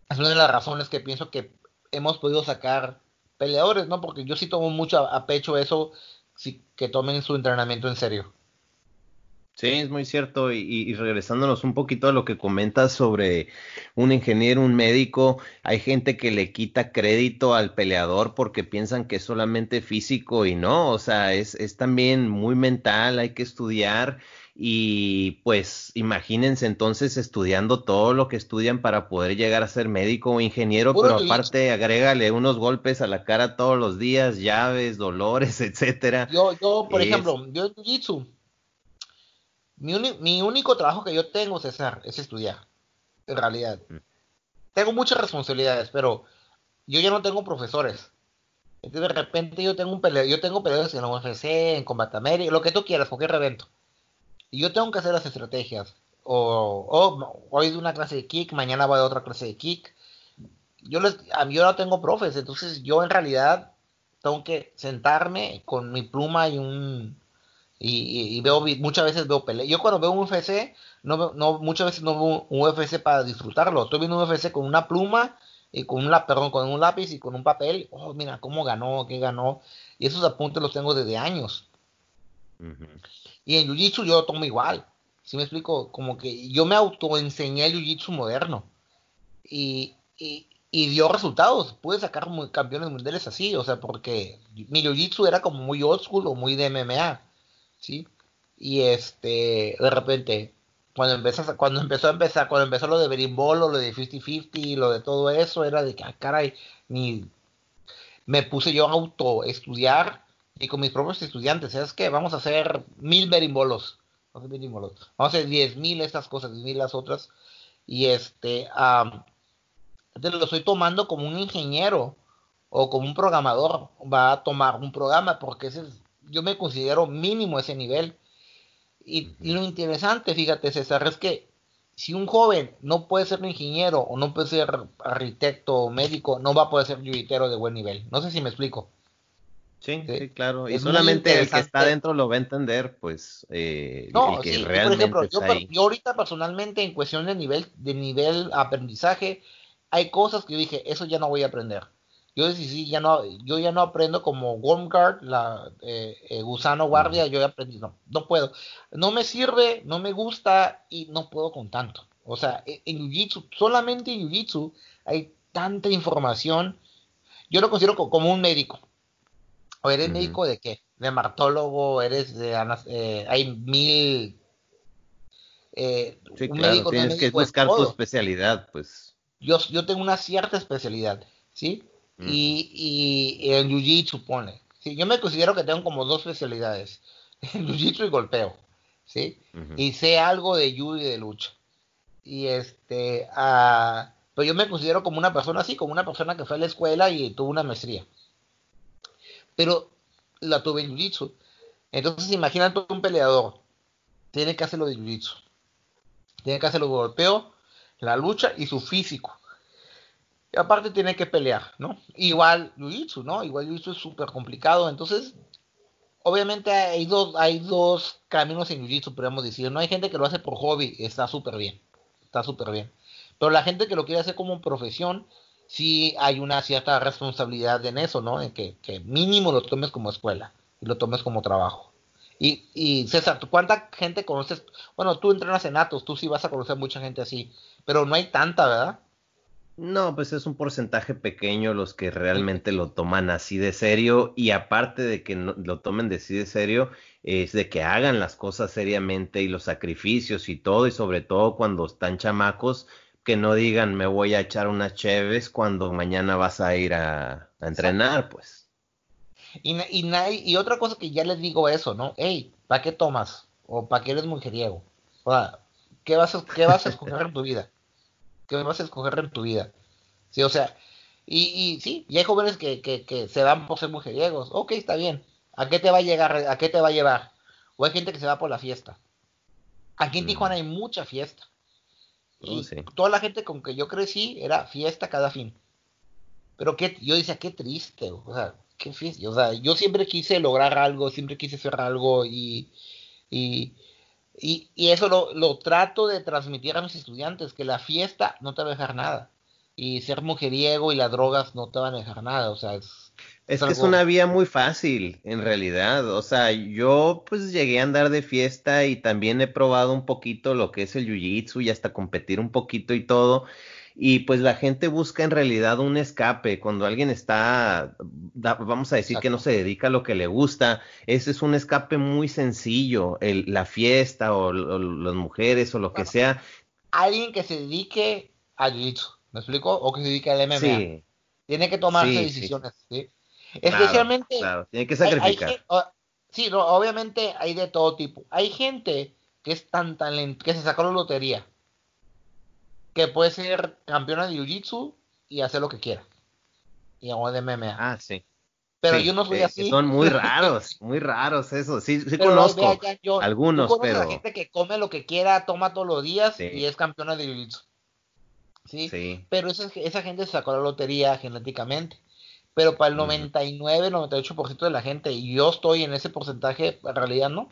Speaker 2: es una de las razones que pienso que hemos podido sacar peleadores no porque yo sí tomo mucho a, pecho eso sí, que tomen su entrenamiento en serio
Speaker 1: Sí, es muy cierto. Y, regresándonos un poquito a lo que comentas sobre un ingeniero, un médico, hay gente que le quita crédito al peleador porque piensan que es solamente físico y no, o sea, es, es también muy mental, hay que estudiar y pues imagínense entonces estudiando todo lo que estudian para poder llegar a ser médico o ingeniero, pero aparte agrégale unos golpes a la cara todos los días, llaves, dolores, etcétera.
Speaker 2: Yo, yo, por ejemplo, yo jiu mi, único trabajo que yo tengo, César, es estudiar. En realidad. Mm. Tengo muchas responsabilidades, pero yo ya no tengo profesores. Entonces de repente yo tengo un peleo, yo tengo peleas en la UFC, en Combat America, lo que tú quieras, cualquier evento. Y yo tengo que hacer las estrategias. O, o hoy de una clase de kick, mañana voy a otra clase de kick. Yo, les, yo no tengo profes, entonces yo en realidad tengo que sentarme con mi pluma y un, y, veo muchas veces veo pelea. Yo cuando veo un UFC, no, no muchas veces no veo un UFC para disfrutarlo. Estoy viendo un UFC con una pluma y con un perdón, con un lápiz y con un papel. Oh, mira cómo ganó, qué ganó. Y esos apuntes los tengo desde años. Y en Jiu-Jitsu yo lo tomo igual. ¿Sí me explico? Como que yo me autoenseñé el jiu-jitsu moderno. Y, y, y, dio resultados. Pude sacar campeones mundiales así. O sea, porque mi jiu-jitsu era como muy old school o muy de MMA. ¿Sí? Y este, de repente, cuando empezó, cuando empezó a empezar, cuando empezó lo de berimbolo, lo de 50-50, lo de todo eso, era de que, ah, caray, ni me puse yo a auto estudiar y con mis propios estudiantes, ¿sabes qué? Vamos a hacer mil berimbolos Vamos a hacer 10.000 estas cosas, 10.000 las otras. Y este, lo estoy tomando como un ingeniero o como un programador va a tomar un programa, porque ese yo me considero mínimo ese nivel. Y, lo interesante, fíjate, César, es que si un joven no puede ser ingeniero o no puede ser arquitecto o médico, no va a poder ser yuyitero de buen nivel. No sé si me explico.
Speaker 1: Sí, sí, claro. Y solamente el que está dentro lo va a entender, pues, eh,
Speaker 2: no, sí, por ejemplo, yo, yo, ahorita personalmente en cuestión de nivel, de nivel aprendizaje, hay cosas que yo dije, eso ya no voy a aprender. Yo sí, ya no, yo ya no aprendo como Wormguard, la eh, eh, gusano guardia, yo ya aprendí, no, no puedo. No me sirve, no me gusta y no puedo con tanto. O sea, e, en Jiu-Jitsu, solamente en Jiu-Jitsu hay tanta información. Yo lo considero como un médico ¿O eres médico de qué? ¿De martólogo? ¿Eres de... Eh, hay mil...
Speaker 1: Eh, sí, claro, tienes que buscar tu especialidad, pues.
Speaker 2: Yo, yo tengo una cierta especialidad, ¿sí? Y, y en Jiu-Jitsu pone. ¿sí? Yo me considero que tengo como dos especialidades. Jiu-Jitsu y golpeo, ¿sí? Y sé algo de Jiu y de lucha. Y este... Uh, pero yo me considero como una persona así, como una persona que fue a la escuela y tuvo una maestría pero la tuve en Jiu-Jitsu. Entonces, imagínate un peleador, tiene que hacerlo de Jiu-Jitsu. Tiene que hacerlo de golpeo, la lucha y su físico. Y aparte tiene que pelear, ¿no? Igual Jiu-Jitsu, ¿no? Igual Jiu-Jitsu es súper complicado. Entonces, obviamente hay dos, hay dos caminos en Jiu-Jitsu, decir. No hay gente que lo hace por hobby, está súper bien. Está súper bien. Pero la gente que lo quiere hacer como profesión, sí hay una cierta responsabilidad en eso, ¿no? En que, mínimo lo tomes como escuela y lo tomes como trabajo. Y, y César, ¿cuánta gente conoces? Bueno, tú entrenas en Atos, tú sí vas a conocer mucha gente así, pero no hay tanta, ¿verdad?
Speaker 1: No, pues es un porcentaje pequeño los que realmente lo toman así de serio y aparte de que lo tomen de así de serio, es de que hagan las cosas seriamente y los sacrificios y todo y sobre todo cuando están chamacos, que no digan me voy a echar unas cheves cuando mañana vas a ir a, entrenar, pues.
Speaker 2: Y, y, y, otra cosa que ya les digo eso, ¿no? Hey, ¿para qué tomas? ¿O para qué eres mujeriego? O sea, ¿qué vas a, qué vas a escoger en tu vida? ¿Qué vas a escoger en tu vida? Sí, o sea, y, y sí, y hay jóvenes que, que, que se van por ser mujeriegos. Ok, está bien. ¿A qué te va a llegar? ¿A qué te va a llevar? O hay gente que se va por la fiesta. Aquí en mm. Tijuana hay mucha fiesta. Y toda la gente con que yo crecí era fiesta cada fin. Pero que yo decía, qué triste, o sea, qué fiesta. O sea, yo siempre quise lograr algo, siempre quise hacer algo y, y, y, eso lo, lo, trato de transmitir a mis estudiantes, que la fiesta no te va a dejar nada. Y ser mujeriego y las drogas no te van a dejar nada, o sea, es
Speaker 1: es, que es una vía muy fácil, en realidad. O sea, yo pues llegué a andar de fiesta y también he probado un poquito lo que es el jiu-jitsu y hasta competir un poquito y todo. Y pues la gente busca en realidad un escape. Cuando alguien está, vamos a decir que no se dedica a lo que le gusta, ese es un escape muy sencillo. El, la fiesta o, las mujeres o lo que sea.
Speaker 2: Alguien que se dedique al jiu-jitsu, ¿me explico? O que se dedique al MMA. Sí. Tiene que tomarse decisiones, ¿sí? Especialmente.
Speaker 1: Claro, tiene que sacrificar.
Speaker 2: sí, obviamente hay de todo tipo. Hay gente que es tan talento, que se sacó la lotería, que puede ser campeona de Jiu-Jitsu y hacer lo que quiera. Y hago de MMA.
Speaker 1: Ah, sí.
Speaker 2: Pero yo no soy así.
Speaker 1: Son muy raros, muy raros eso. Sí, sí conozco algunos, pero.
Speaker 2: la gente que come lo que quiera, toma todos los días y es campeona de Jiu-Jitsu. ¿Sí? ¿sí? Pero esa, esa gente se sacó la lotería genéticamente pero para el 99, 98% de la gente, y yo estoy en ese porcentaje, en realidad no.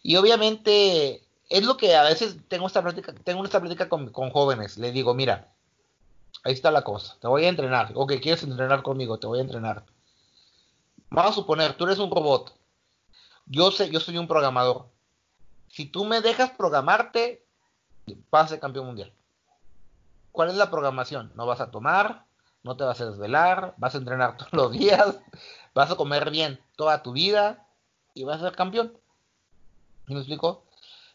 Speaker 2: Y obviamente es lo que a veces tengo esta plática, tengo esta plática con, jóvenes, le digo, mira, ahí está la cosa, te voy a entrenar, o que quieres entrenar conmigo, te voy a entrenar. Vamos a suponer, tú eres un robot, yo sé, yo soy un programador. si tú me dejas programarte, vas a ser campeón mundial. ¿Cuál es la programación? No vas a tomar, no te vas a desvelar, vas a entrenar todos los días, vas a comer bien toda tu vida y vas a ser campeón. ¿Me explico?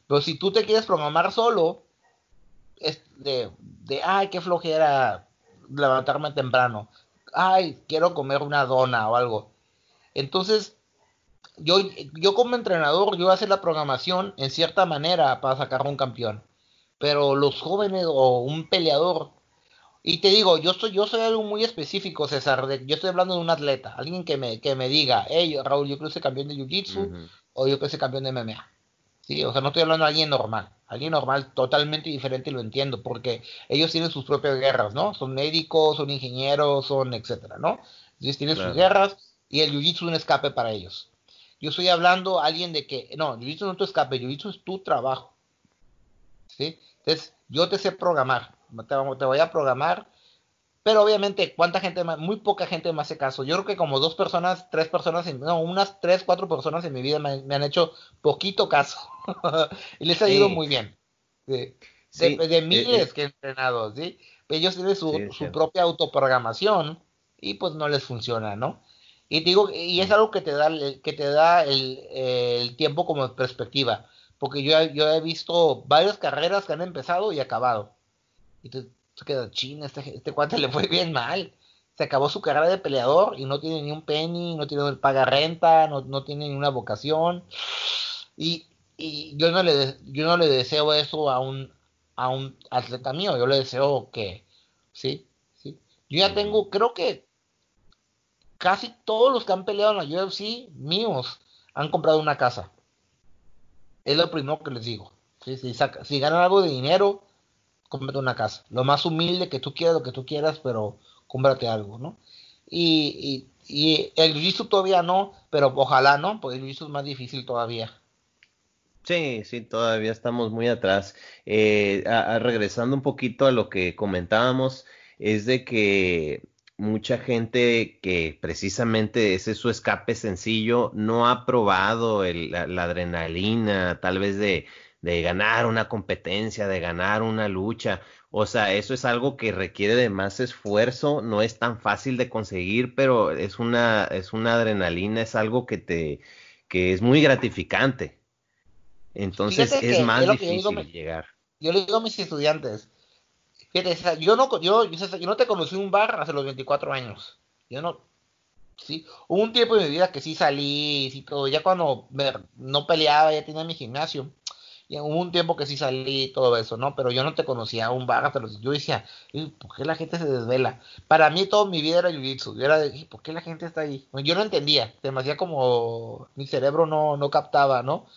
Speaker 2: Pero si tú te quieres programar solo, es de, de ay, qué flojera levantarme temprano. Ay, quiero comer una dona o algo. Entonces, yo, yo como entrenador, yo hacer la programación en cierta manera para sacar un campeón. Pero los jóvenes o un peleador, y te digo, yo soy, yo soy algo muy específico, César. yo estoy hablando de un atleta, alguien que me, que me diga, hey, Raúl, yo quiero ser campeón de Jiu-Jitsu o yo quiero ser campeón de MMA. Sí, o sea, no estoy hablando de alguien normal. Alguien normal totalmente diferente y lo entiendo, porque ellos tienen sus propias guerras, ¿no? Son médicos, son ingenieros, son etcétera, ¿no? Ellos tienen sus guerras y el jiu-jitsu es un escape para ellos. Yo estoy hablando a alguien de que, no, jiu-jitsu no es tu escape, jiu-jitsu es tu trabajo. ¿Sí? Entonces, yo te sé programar, te, te voy a programar pero obviamente, ¿cuánta gente más? Muy poca gente me hace caso. Yo creo que como dos personas, tres personas, no, unas tres, cuatro personas en mi vida me, han hecho poquito caso. y les ha ido muy bien. De, de, miles que he entrenado, ¿sí? Ellos tienen su, su propia autoprogramación y pues no les funciona, ¿no? Y digo, y es algo que te da, que te da el, el tiempo como perspectiva. Porque yo, yo he visto varias carreras que han empezado y acabado. Y te, se queda china, este, este cuate le fue bien mal. Se acabó su carrera de peleador y no tiene ni un penny, no tiene paga renta, no, no tiene ni una vocación. Y, y, yo no le yo no le deseo eso a un a un atleta mío, yo le deseo que sí, sí. Yo ya tengo, creo que casi todos los que han peleado en la UFC míos han comprado una casa. Es lo primero que les digo. Si, si ganan algo de dinero, cómprate una casa. Lo más humilde que tú quieras, lo que tú quieras, pero cómprate algo, ¿no? Y, y, el jiu todavía no, pero ojalá no, porque el jiu es más difícil todavía.
Speaker 1: Sí, sí, todavía estamos muy atrás. Eh, regresando un poquito a lo que comentábamos, es de que mucha gente que precisamente ese es su escape sencillo, no ha probado la, adrenalina, tal vez de, de ganar una competencia, de ganar una lucha. O sea, eso es algo que requiere de más esfuerzo, no es tan fácil de conseguir, pero es una, es una adrenalina, es algo que te, que es muy gratificante. Entonces es más difícil llegar.
Speaker 2: Yo le digo a mis estudiantes, fíjate, yo no, yo, yo no te conocí un bar hace los 24 años. Yo no, sí, hubo un tiempo en mi vida que sí salí, y todo, ya cuando no peleaba, ya tenía mi gimnasio y hubo un tiempo que sí salí y todo eso, ¿no? Pero yo no te conocía un vaga, pero yo decía, ¿por qué la gente se desvela? Para mí toda mi vida era jiu-jitsu. Yo era de, ¿por qué la gente está ahí? Yo no entendía, demasiado como mi cerebro no, no captaba, ¿no?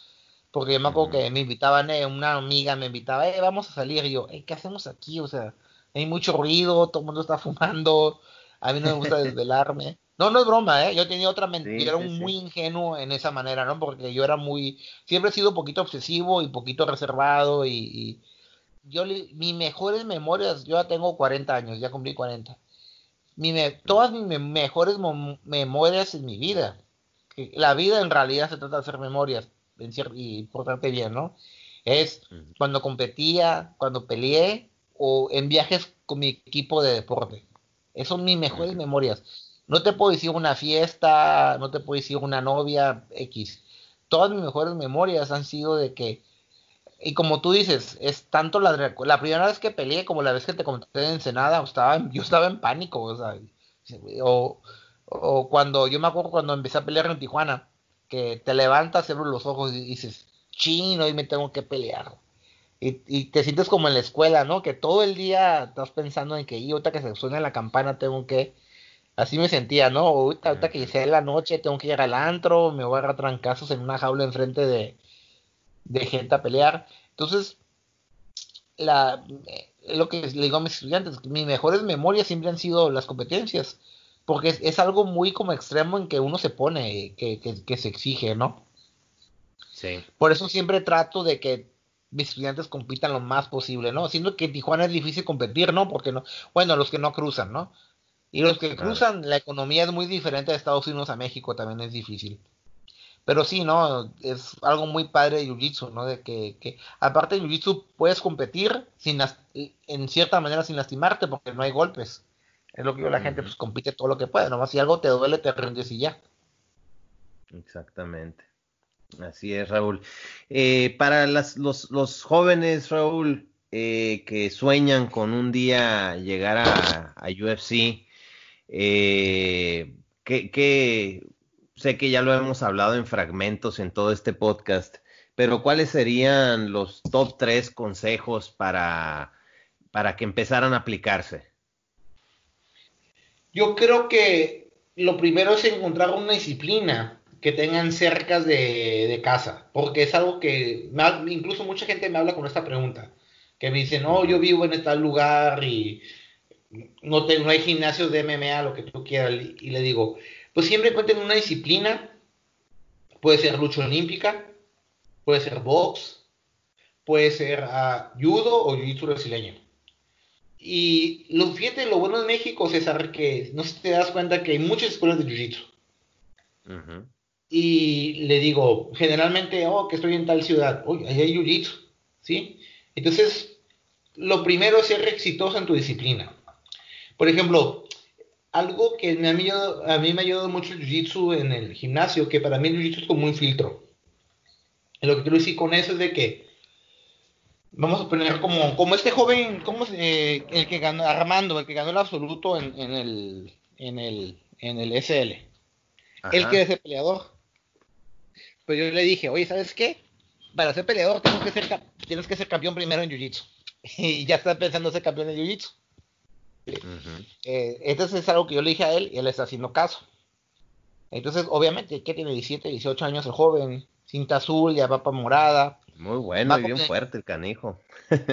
Speaker 2: Porque yo me acuerdo que me invitaban, eh, una amiga me invitaba, eh, vamos a salir. Y yo, eh, ¿qué hacemos aquí? O sea, hay mucho ruido, todo el mundo está fumando, a mí no me gusta desvelarme. No, no es broma, ¿eh? Yo tenía otra mentira, era muy ingenuo en esa manera, ¿no? Porque yo era muy, siempre he sido un poquito obsesivo y poquito reservado y, yo, mis mejores memorias, yo ya tengo 40 años, ya cumplí 40. Mi todas mis mejores memorias en mi vida, la vida en realidad se trata de hacer memorias y portarte bien, ¿no? Es cuando competía, cuando peleé o en viajes con mi equipo de deporte. Esas son mis mejores memorias no te puedo decir una fiesta, no te puedo decir una novia X. Todas mis mejores memorias han sido de que, y como tú dices, es tanto la, la primera vez que peleé como la vez que te conté en Ensenada, estaba, yo estaba en pánico, o sea, o cuando, yo me acuerdo cuando empecé a pelear en Tijuana, que te levantas, abres los ojos y dices, chino, hoy me tengo que pelear. Y, y, te sientes como en la escuela, ¿no? Que todo el día estás pensando en que, y ahorita que se suene la campana tengo que Así me sentía, ¿no? Ahorita, que sea la noche, tengo que ir al antro, me voy a agarrar trancazos en una jaula enfrente de, de gente a pelear. Entonces, la, eh, lo que le digo a mis estudiantes, mis mejores memorias siempre han sido las competencias, porque es, algo muy como extremo en que uno se pone, que, que, se exige, ¿no? Sí. Por eso siempre trato de que mis estudiantes compitan lo más posible, ¿no? Siendo que en Tijuana es difícil competir, ¿no? Porque no, bueno, los que no cruzan, ¿no? Y los que cruzan, la economía es muy diferente de Estados Unidos a México, también es difícil. Pero sí, ¿no? Es algo muy padre de Jiu-Jitsu, ¿no? De que, que aparte de Jiu-Jitsu puedes competir sin en cierta manera sin lastimarte porque no hay golpes. Es lo que yo la gente pues compite todo lo que puede, nomás si algo te duele te rindes y ya.
Speaker 1: Exactamente. Así es, Raúl. Eh, para las, los, los, jóvenes, Raúl, eh, que sueñan con un día llegar a, a UFC, eh, que, sé que ya lo hemos hablado en fragmentos en todo este podcast, pero ¿cuáles serían los top tres consejos para, para que empezaran a aplicarse?
Speaker 2: Yo creo que lo primero es encontrar una disciplina que tengan cerca de, casa, porque es algo que incluso mucha gente me habla con esta pregunta, que me dice, no, yo vivo en tal lugar y no, no hay gimnasios de MMA, lo que tú quieras, y le digo, pues siempre encuentren una disciplina, puede ser lucha olímpica, puede ser box, puede ser uh, judo o jiu-jitsu brasileño. Y lo fíjate, lo bueno de México, César, que no sé si te das cuenta que hay muchas escuelas de jiu-jitsu. Y le digo, generalmente, oh, que estoy en tal ciudad, uy, ahí hay jiu-jitsu, ¿sí? Entonces, lo primero es ser exitoso en tu disciplina. Por ejemplo, algo que a mí, a mí me ha ayudado mucho el jiu-jitsu en el gimnasio, que para mí el jiu-jitsu es como un filtro. Y lo que quiero decir con eso es de que vamos a poner como, como este joven, como el que ganó, Armando, el que ganó el absoluto en, el, en, el, en el SL. Él quiere ser peleador. Pero yo le dije, oye, ¿sabes qué? Para ser peleador tienes que ser, tienes que ser campeón primero en Jiu-Jitsu. y ya está pensando ser campeón en Jiu-Jitsu. Eh, entonces es algo que yo le dije a él y él está haciendo caso. Entonces, obviamente, que tiene 17, 18 años el joven, cinta azul, ya va para morada.
Speaker 1: Muy bueno y bien fuerte el canijo.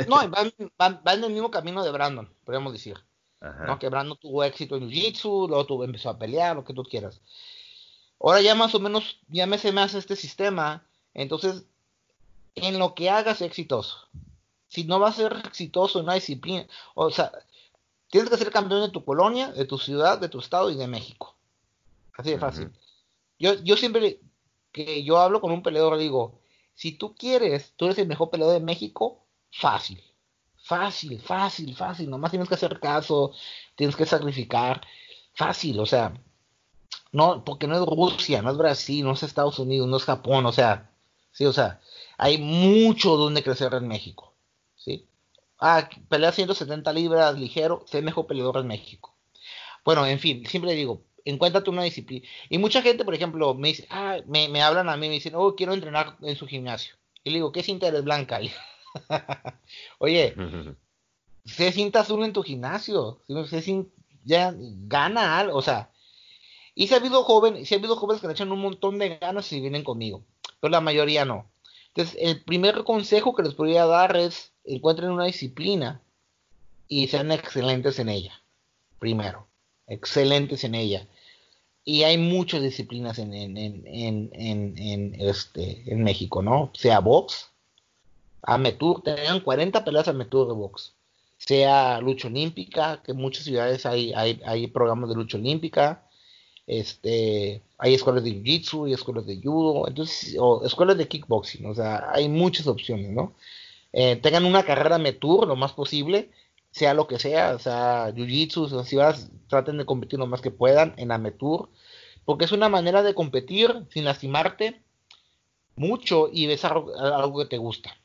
Speaker 2: no, va, en el mismo camino de Brandon, podemos decir. ¿no? Que Brandon tuvo éxito en Jiu-Jitsu, luego tuvo, empezó a pelear, lo que tú quieras. Ahora ya más o menos, ya me se me hace este sistema, entonces, en lo que hagas exitoso. Si no va a ser exitoso en una disciplina, o sea, Tienes que ser campeón de tu colonia, de tu ciudad, de tu estado y de México. Así de fácil. yo, yo siempre que yo hablo con un peleador digo, si tú quieres, tú eres el mejor peleador de México, fácil. Fácil, fácil, fácil. Nomás tienes que hacer caso, tienes que sacrificar. Fácil, o sea, no, porque no es Rusia, no es Brasil, no es Estados Unidos, no es Japón, o sea, sí, o sea, hay mucho donde crecer en México, ¿sí? Ah, pelea 170 libras ligero, sé mejor peleador en México. Bueno, en fin, siempre digo, encuéntrate una disciplina. Y mucha gente, por ejemplo, me dice, ah, me, me hablan a mí, me dicen, oh, quiero entrenar en su gimnasio. Y le digo, ¿qué cinta eres blanca? Oye, sé cinta azul en tu gimnasio, sé ya gana algo, o sea, y si ha habido jóvenes, si ha habido jóvenes que le echan un montón de ganas y vienen conmigo, pero la mayoría no. Entonces, el primer consejo que les podría dar es encuentren una disciplina y sean excelentes en ella. Primero, excelentes en ella. Y hay muchas disciplinas en, en, en, en este, en México, ¿no? Sea box, Ametur, tengan 40 peleas Ametur de box. Sea lucha olímpica, que en muchas ciudades hay, hay, hay programas de lucha olímpica. Este, hay escuelas de jiu-jitsu, hay escuelas de judo, entonces, o escuelas de kickboxing, o sea, hay muchas opciones, ¿no? Eh, tengan una carrera Metur lo más posible, sea lo que sea, o sea, Jiu-Jitsu, si vas, traten de competir lo más que puedan en Ametur, porque es una manera de competir sin lastimarte mucho y ves algo, que te gusta.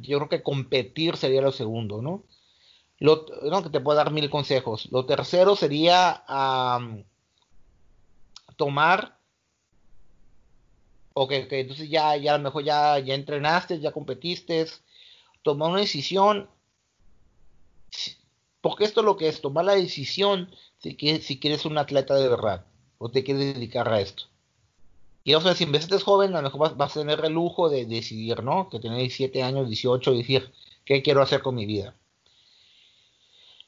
Speaker 2: Yo creo que competir sería lo segundo, ¿no? Lo, no, que te puedo dar mil consejos. Lo tercero sería tomar ok, ok, entonces ya, ya a lo mejor ya, ya entrenaste, ya competiste, tomar una decisión, porque esto es lo que es, tomar la decisión si quieres, si quieres un atleta de verdad, o te quieres dedicar a esto. Y o sea, si en vez de joven, a lo mejor vas, a tener el lujo de, decidir, ¿no? Que tener 17 años, 18, y decir, ¿qué quiero hacer con mi vida?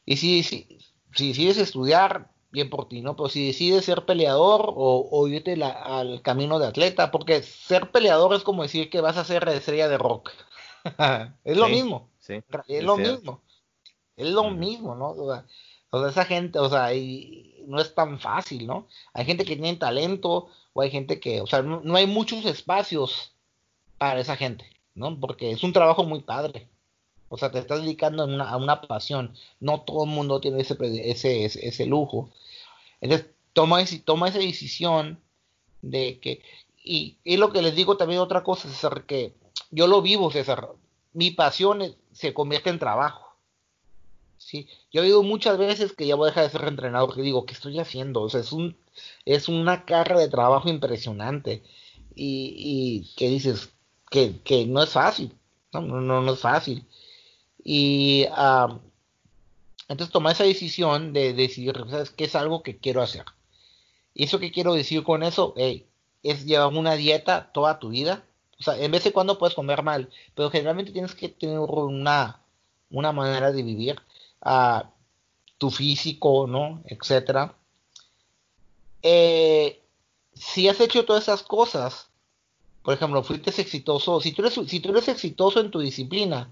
Speaker 2: Y si, si, si decides estudiar, bien por ti, ¿no? Pero si decides ser peleador o, irte al camino de atleta, porque ser peleador es como decir que vas a ser estrella de rock. es lo mismo. Sí, es lo mismo. Es lo mismo, ¿no? O sea, esa gente, o sea, no es tan fácil, ¿no? Hay gente que tiene talento o hay gente que, o sea, no, hay muchos espacios para esa gente, ¿no? Porque es un trabajo muy padre. O sea, te estás dedicando a una, pasión. No todo el mundo tiene ese, ese, ese, lujo. Entonces, toma, toma esa decisión de que, y, y, lo que les digo también otra cosa, César, que yo lo vivo, César. Mi pasión se convierte en trabajo. Sí, yo oído muchas veces que ya voy a dejar de ser entrenador, que digo, ¿qué estoy haciendo? O sea, es, un, es una carga de trabajo impresionante. Y, y que dices que, que, no es fácil, no, no, no es fácil. Y entonces tomar esa decisión de decir, ¿sabes qué es algo que quiero hacer? Y eso que quiero decir con eso es llevar una dieta toda tu vida. O sea, en vez de cuando puedes comer mal, pero generalmente tienes que tener una, una manera de vivir a tu físico, ¿no? Etcétera. Eh, si has hecho todas esas cosas, por ejemplo, fuiste exitoso, si tú eres, si tú eres exitoso en tu disciplina,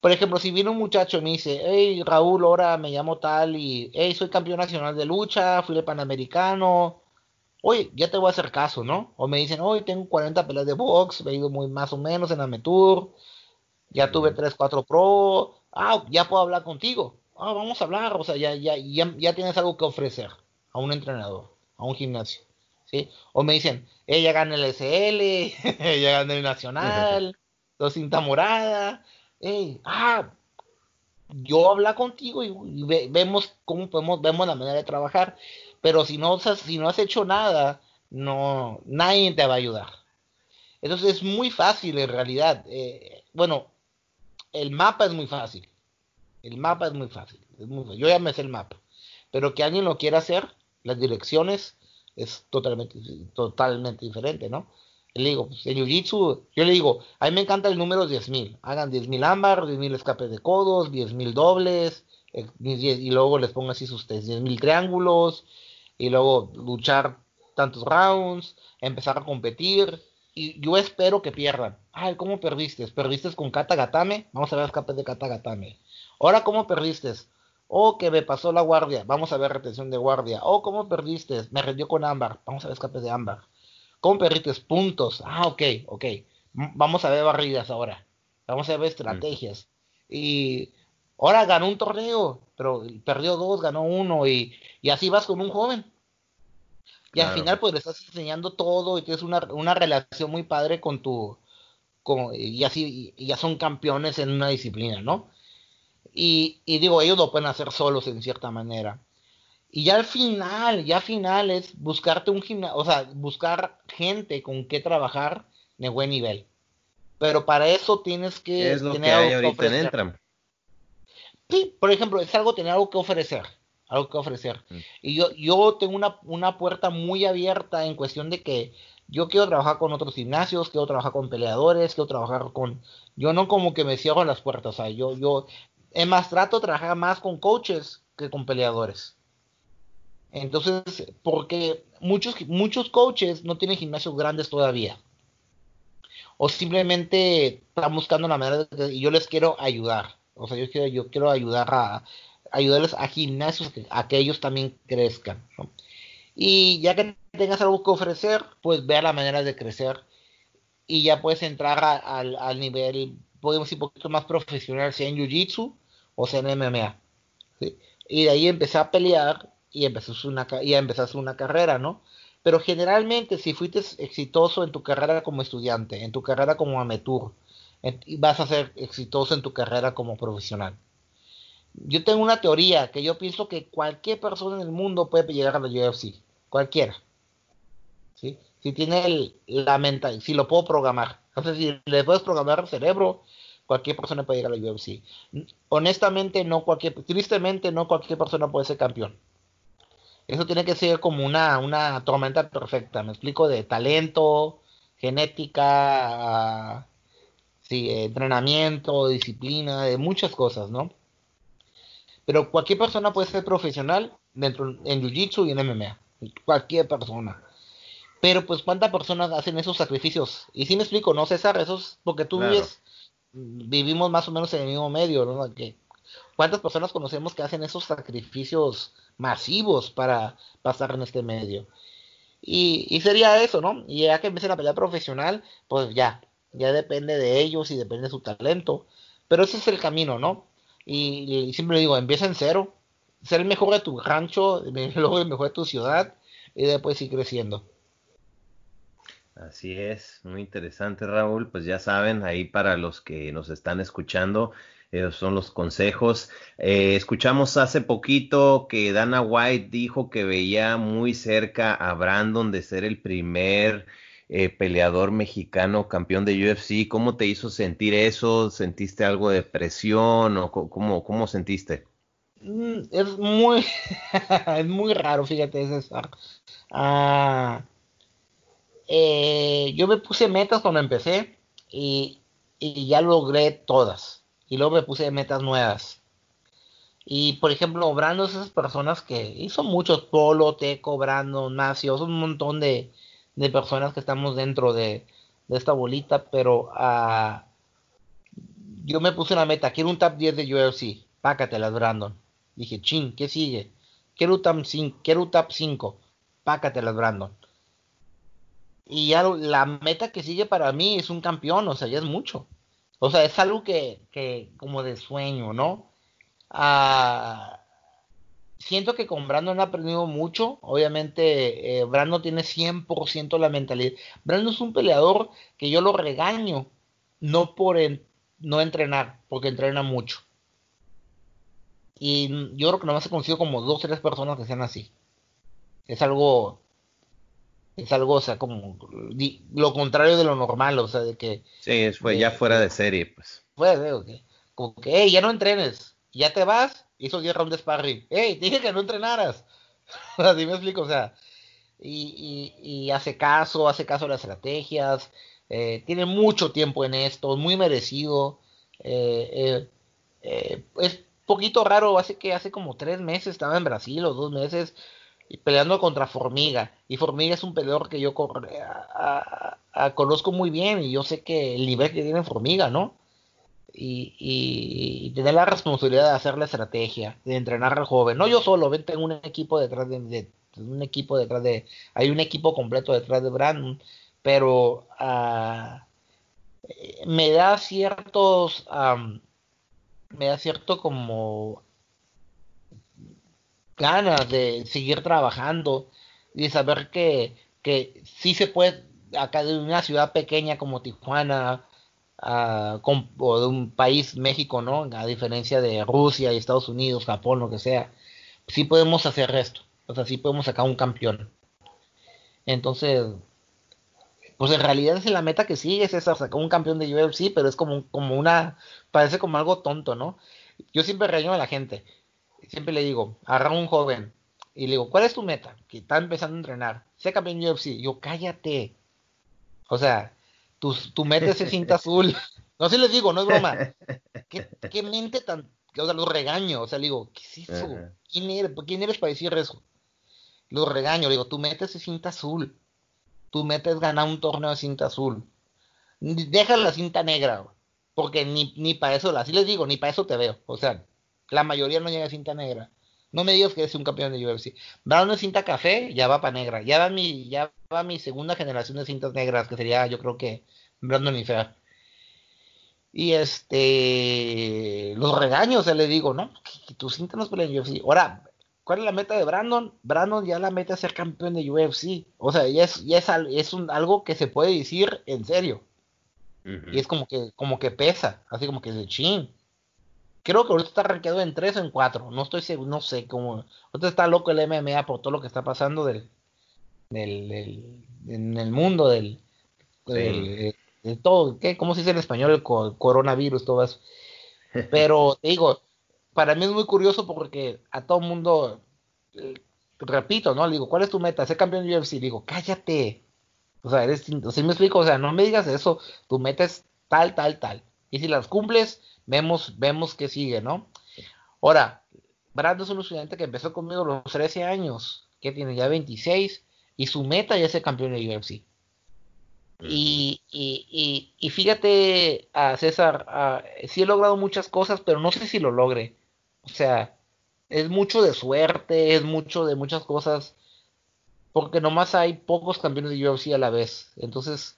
Speaker 2: por ejemplo, si viene un muchacho y me dice, hey Raúl, ahora me llamo tal y, hey, soy campeón nacional de lucha, fui de panamericano, oye, ya te voy a hacer caso, ¿no? O me dicen, hoy tengo 40 peleas de box, he ido muy más o menos en Ametur, ya tuve 3, 4 pro, ah, ya puedo hablar contigo, ah, vamos a hablar, o sea, ya, ya, ya, ya tienes algo que ofrecer a un entrenador, a un gimnasio, ¿sí? O me dicen, ella gana el SL, ella gana el Nacional, dos cinta morada, hey, ah, yo habla contigo y, vemos cómo podemos, vemos la manera de trabajar, pero si no, si no has hecho nada, no, nadie te va a ayudar. Entonces es muy fácil en realidad. Eh, bueno, el mapa es muy fácil. El mapa es muy fácil. Yo ya me sé el mapa. Pero que alguien lo quiera hacer, las direcciones, es totalmente, totalmente diferente, ¿no? Le digo, pues, en Jiu-Jitsu, yo le digo, a mí me encanta el número 10.000. Hagan 10.000 ámbar, 10.000 escapes de codos, 10.000 dobles, eh, y luego les pongo así sus 10.000 triángulos, y luego luchar tantos rounds, empezar a competir, y yo espero que pierdan. Ay, ¿cómo perdiste? ¿Perdiste con Kata Gatame? Vamos a ver escapes de Kata Gatame. Ahora, ¿cómo perdiste? Oh, que me pasó la guardia. Vamos a ver retención de guardia. Oh, ¿cómo perdiste? Me rendió con ámbar. Vamos a ver escapes de ámbar. ¿Cómo perdiste? Puntos. Ah, ok, ok. Vamos a ver barridas ahora. Vamos a ver estrategias. Y ahora ganó un torneo, pero perdió dos, ganó uno. Y, y así vas con un joven. Y al final, pues le estás enseñando todo y tienes una, una relación muy padre con tu. Con, y así, y ya son campeones en una disciplina, ¿no? Y, y digo, ellos lo pueden hacer solos en cierta manera. Y ya al final, ya al final es buscarte un gimnasio, o sea, buscar gente con que trabajar de buen nivel. Pero para eso tienes que
Speaker 1: ¿Qué es lo que hay ahorita en Entram?
Speaker 2: Sí, por ejemplo, es algo tener algo que ofrecer, algo que ofrecer. Mm. Y yo, yo tengo una, una puerta muy abierta en cuestión de que yo quiero trabajar con otros gimnasios, quiero trabajar con peleadores, quiero trabajar con, yo no como que me cierro las puertas, o sea, yo, yo, es más, trato de trabajar más con coaches que con peleadores. Entonces, porque muchos, muchos coaches no tienen gimnasios grandes todavía. O simplemente están buscando la manera de, y yo les quiero ayudar. O sea, yo quiero, ayudar a ayudarles a gimnasios a que ellos también crezcan. Y ya que tengas algo que ofrecer, pues vea la manera de crecer. Y ya puedes entrar al nivel, podemos decir, un poquito más profesional, sea en Jiu-Jitsu o sea en MMA. Y de ahí empezar a pelear y empezaste una, y una carrera, ¿no? Pero generalmente si fuiste exitoso en tu carrera como estudiante, en tu carrera como amateur, vas a ser exitoso en tu carrera como profesional. Yo tengo una teoría que yo pienso que cualquier persona en el mundo puede llegar a la UFC, cualquiera. ¿sí? Si tiene el, la mental, si lo puedo programar. Entonces, si le puedes programar el cerebro, cualquier persona puede llegar a la UFC. Honestamente, no cualquier, tristemente, no cualquier persona puede ser campeón. Eso tiene que ser como una, una tormenta perfecta, me explico, de talento, genética, sí, entrenamiento, disciplina, de muchas cosas, ¿no? Pero cualquier persona puede ser profesional dentro en Jiu-Jitsu y en MMA. Cualquier persona. Pero pues cuántas personas hacen esos sacrificios. Y si me explico, ¿no, César? Eso es porque tú vives, vivimos más o menos en el mismo medio, ¿no? Que ¿Cuántas personas conocemos que hacen esos sacrificios masivos para pasar en este medio? Y, sería eso, ¿no? Y ya que empiecen a pelear profesional, pues ya, ya depende de ellos y depende de su talento. Pero ese es el camino, ¿no? Y, siempre digo, empieza en cero, ser el mejor de tu rancho, luego el mejor de tu ciudad y después ir creciendo.
Speaker 1: Así es, muy interesante Raúl, pues ya saben, ahí para los que nos están escuchando, esos son los consejos. Eh, escuchamos hace poquito que Dana White dijo que veía muy cerca a Brandon de ser el primer eh, peleador mexicano campeón de UFC. ¿Cómo te hizo sentir eso? ¿Sentiste algo de presión o cómo, cómo sentiste?
Speaker 2: Mm, es muy, es muy raro, fíjate, César. Ah, eh, yo me puse metas cuando empecé y, ya logré todas. Y luego me puse metas nuevas. Y por ejemplo, Brando esas personas que hizo muchos, Polo, Teco, Brando, Nacio, un montón de, personas que estamos dentro de, esta bolita, pero uh, yo me puse una meta, quiero un top 10 de UFC, pácatelas, Brandon. Dije, ching, ¿qué sigue? Quiero un top 5, quiero un top 5, pácatelas, Brandon. Y ya la meta que sigue para mí es un campeón, o sea, ya es mucho. O sea, es algo que, que como de sueño, ¿no? Ah, siento que con Brandon ha aprendido mucho. Obviamente, eh, Brandon tiene 100% la mentalidad. Brandon es un peleador que yo lo regaño, no por no entrenar, porque entrena mucho. Y yo creo que nomás he conocido como dos o tres personas que sean así. Es algo es algo, o sea, como lo contrario de lo normal, o sea, de que...
Speaker 1: Sí, fue ya fuera de serie, pues.
Speaker 2: Fue, de, como que, hey, ya no entrenes, ya te vas, hizo 10 rounds de sparring, hey, dije que no entrenaras. Así me explico, o sea, y, y, hace caso, hace caso a las estrategias, eh, tiene mucho tiempo en esto, muy merecido. Eh, eh, es poquito raro, hace que hace como tres meses estaba en Brasil o dos meses y peleando contra Formiga. Y Formiga es un peleador que yo conozco muy bien y yo sé que el nivel que tiene Formiga, ¿no? Y, tener la responsabilidad de hacer la estrategia, de entrenar al joven. No yo solo, ven, tengo un equipo detrás de, un equipo detrás de, hay un equipo completo detrás de Brandon, pero ah, me da ciertos, me da cierto como ganas de seguir trabajando y saber que, que sí se puede, acá de una ciudad pequeña como Tijuana, uh, o de un país, México, ¿no? A diferencia de Rusia y Estados Unidos, Japón, lo que sea, sí podemos hacer esto. O sea, sí podemos sacar un campeón. Entonces, pues en realidad es la meta que sigue, es esa, sacar un campeón de UFC, pero es como, como una, parece como algo tonto, ¿no? Yo siempre reño a la gente siempre le digo, agarra un joven y le digo, ¿cuál es tu meta? Que está empezando a entrenar. Sé campeón UFC. Yo, cállate. O sea, tu, tu meta es el cinta azul. No sé les digo, no es broma. ¿Qué, mente tan. O sea, los regaño. O sea, le digo, ¿qué es eso? ¿Quién eres, ¿Quién eres para decir eso? Los regaño. Le digo, tu meta es el cinta azul. Tu meta es ganar un torneo de cinta azul. Deja la cinta negra. Porque ni, ni para eso, así les digo, ni para eso te veo. O sea, la mayoría no llega a cinta negra. No me digas que es un campeón de UFC. Va una cinta café, ya va para negra. Ya va mi, ya va mi segunda generación de cintas negras, que sería, yo creo que Brandon y Fer. Y este, los regaños, se le digo, ¿no? Que, tu cinta no es en UFC. Ahora, ¿cuál es la meta de Brandon? Brandon ya la meta es ser campeón de UFC. O sea, ya es, ya es, es un, algo que se puede decir en serio. Y es como que, como que pesa, así como que es de chin creo que ahorita está rankeado en 3 o en 4. No estoy seguro, no sé cómo. Ahorita está loco el MMA por todo lo que está pasando del, del, en el mundo del, de todo. ¿qué? ¿Cómo se dice en español el coronavirus? Todo eso. Pero te digo, para mí es muy curioso porque a todo mundo, eh, repito, ¿no? Le digo, ¿cuál es tu meta? Ser campeón de UFC. Le digo, cállate. O sea, eres, sea, me explico, o sea, no me digas eso. Tu meta es tal, tal, tal. Y si las cumples, vemos, vemos que sigue, ¿no? Ahora, Brando es un estudiante que empezó conmigo a los 13 años, que tiene ya 26, y su meta ya es ser campeón de UFC. Y, y, y, fíjate, a César, sí he logrado muchas cosas, pero no sé si lo logre. O sea, es mucho de suerte, es mucho de muchas cosas, porque nomás hay pocos campeones de UFC a la vez. Entonces,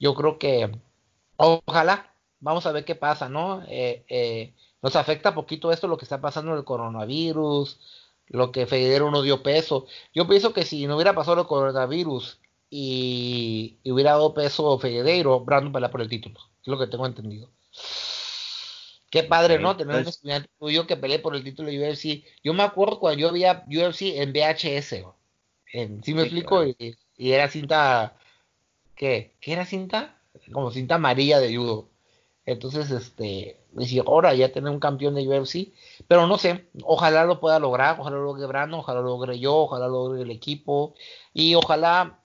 Speaker 2: yo creo que ojalá, vamos a ver qué pasa, ¿no? Eh, eh, nos afecta poquito esto, lo que está pasando en el coronavirus, lo que Federer no dio peso. Yo pienso que si no hubiera pasado el coronavirus y, hubiera dado peso Figueiredo, Brandon pelea por el título. Es lo que tengo entendido. Qué padre, ¿no? Tener un pues estudiante tuyo que pelee por el título de UFC. Yo me acuerdo cuando yo veía UFC en VHS. En, ¿Sí me explico? Y, era cinta. ¿Qué? ¿Qué era cinta? Como cinta amarilla de judo. Entonces, este, decía, ahora ya tener un campeón de UFC, pero no sé, ojalá lo pueda lograr, ojalá lo logre Brando, ojalá lo logre yo, ojalá lo logre el equipo, y ojalá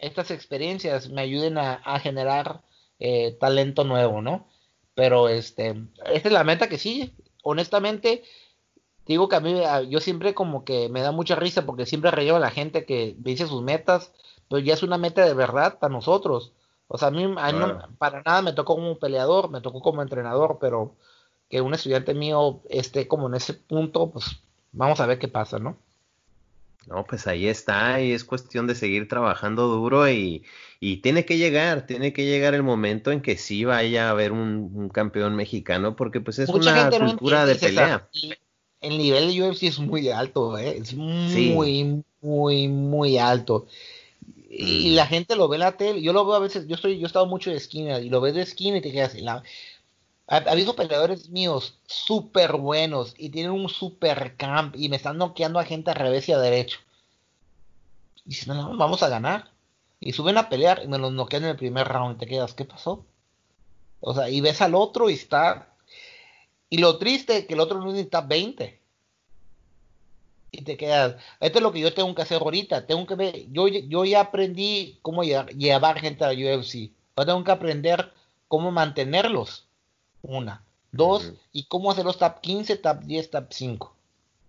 Speaker 2: estas experiencias me ayuden a, generar eh, talento nuevo, ¿no? Pero este, esta es la meta que sí, honestamente, digo que a mí, yo siempre como que me da mucha risa porque siempre reío a la gente que dice sus metas, pero ya es una meta de verdad para nosotros o sea, a mí, para nada me tocó como peleador, me tocó como entrenador, pero que un estudiante mío esté como en ese punto, pues vamos a ver qué pasa, ¿no?
Speaker 1: No, pues ahí está, y es cuestión de seguir trabajando duro y, tiene que llegar, tiene que llegar el momento en que sí vaya a haber un, campeón mexicano, porque pues es una cultura de pelea.
Speaker 2: el nivel de UFC es muy alto, ¿eh? es muy, muy, muy alto y la gente lo ve en la tele, yo lo veo a veces, yo estoy, yo he estado mucho de esquina y lo ves de esquina y te quedas la, ha, habido peleadores míos súper buenos y tienen un super camp y me están noqueando a gente a revés y a derecho. Y dicen, no, vamos a ganar. Y suben a pelear y me los noquean en el primer round y te quedas, ¿qué pasó? O sea, y ves al otro y está... Y lo triste es que el otro no está 20 y te quedas, esto es lo que yo tengo que hacer ahorita, tengo que ver, yo, yo ya aprendí cómo llevar, gente a la UFC, ahora tengo que aprender cómo mantenerlos, una, dos, y cómo hacer los top 15, top 10, top 5,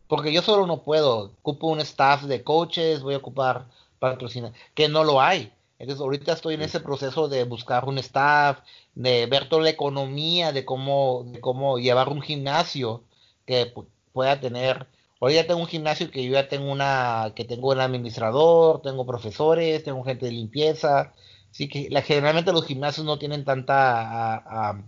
Speaker 2: porque yo solo no puedo, ocupo un staff de coaches, voy a ocupar patrocinar, que no lo hay, entonces ahorita estoy en ese proceso de buscar un staff, de ver toda la economía, de cómo, de cómo llevar un gimnasio que pueda tener Hoy ya tengo un gimnasio que yo ya tengo una, que tengo un administrador, tengo profesores, tengo gente de limpieza. Así que la, generalmente los gimnasios no tienen tanta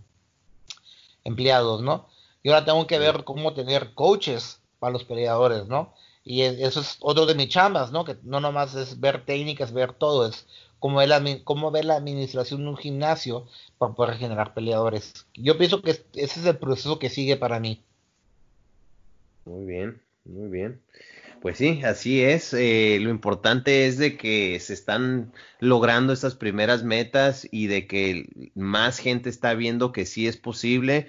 Speaker 2: empleados, ¿no? Y ahora tengo que ver cómo tener coaches para los peleadores, ¿no? Y eso es otro de mis chambas, ¿no? Que no nomás es ver técnicas, ver todo, es cómo ver la, cómo ver la administración de un gimnasio para poder generar peleadores. Yo pienso que ese es el proceso que sigue para mí.
Speaker 1: Muy bien. Muy bien. Pues sí, así es. Eh, lo importante es de que se están logrando estas primeras metas y de que más gente está viendo que sí es posible.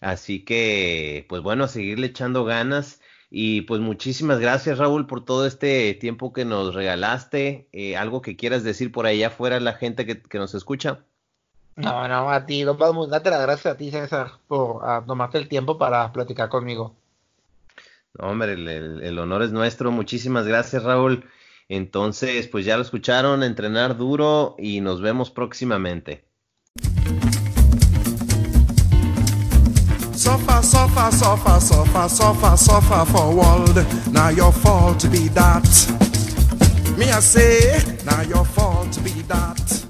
Speaker 1: Así que, pues bueno, a seguirle echando ganas. Y pues muchísimas gracias Raúl por todo este tiempo que nos regalaste. Eh, algo que quieras decir por allá afuera la gente que, nos escucha.
Speaker 2: No, no, a ti, no podemos darte las gracias a ti, César, por tomarte el tiempo para platicar conmigo
Speaker 1: hombre, el, honor es nuestro. Muchísimas gracias, Raúl. Entonces, pues ya lo escucharon, entrenar duro y nos vemos próximamente. Suffer, suffer, suffer, suffer, suffer, suffer for world. Now your fault be that. Me I say, now your fault be that.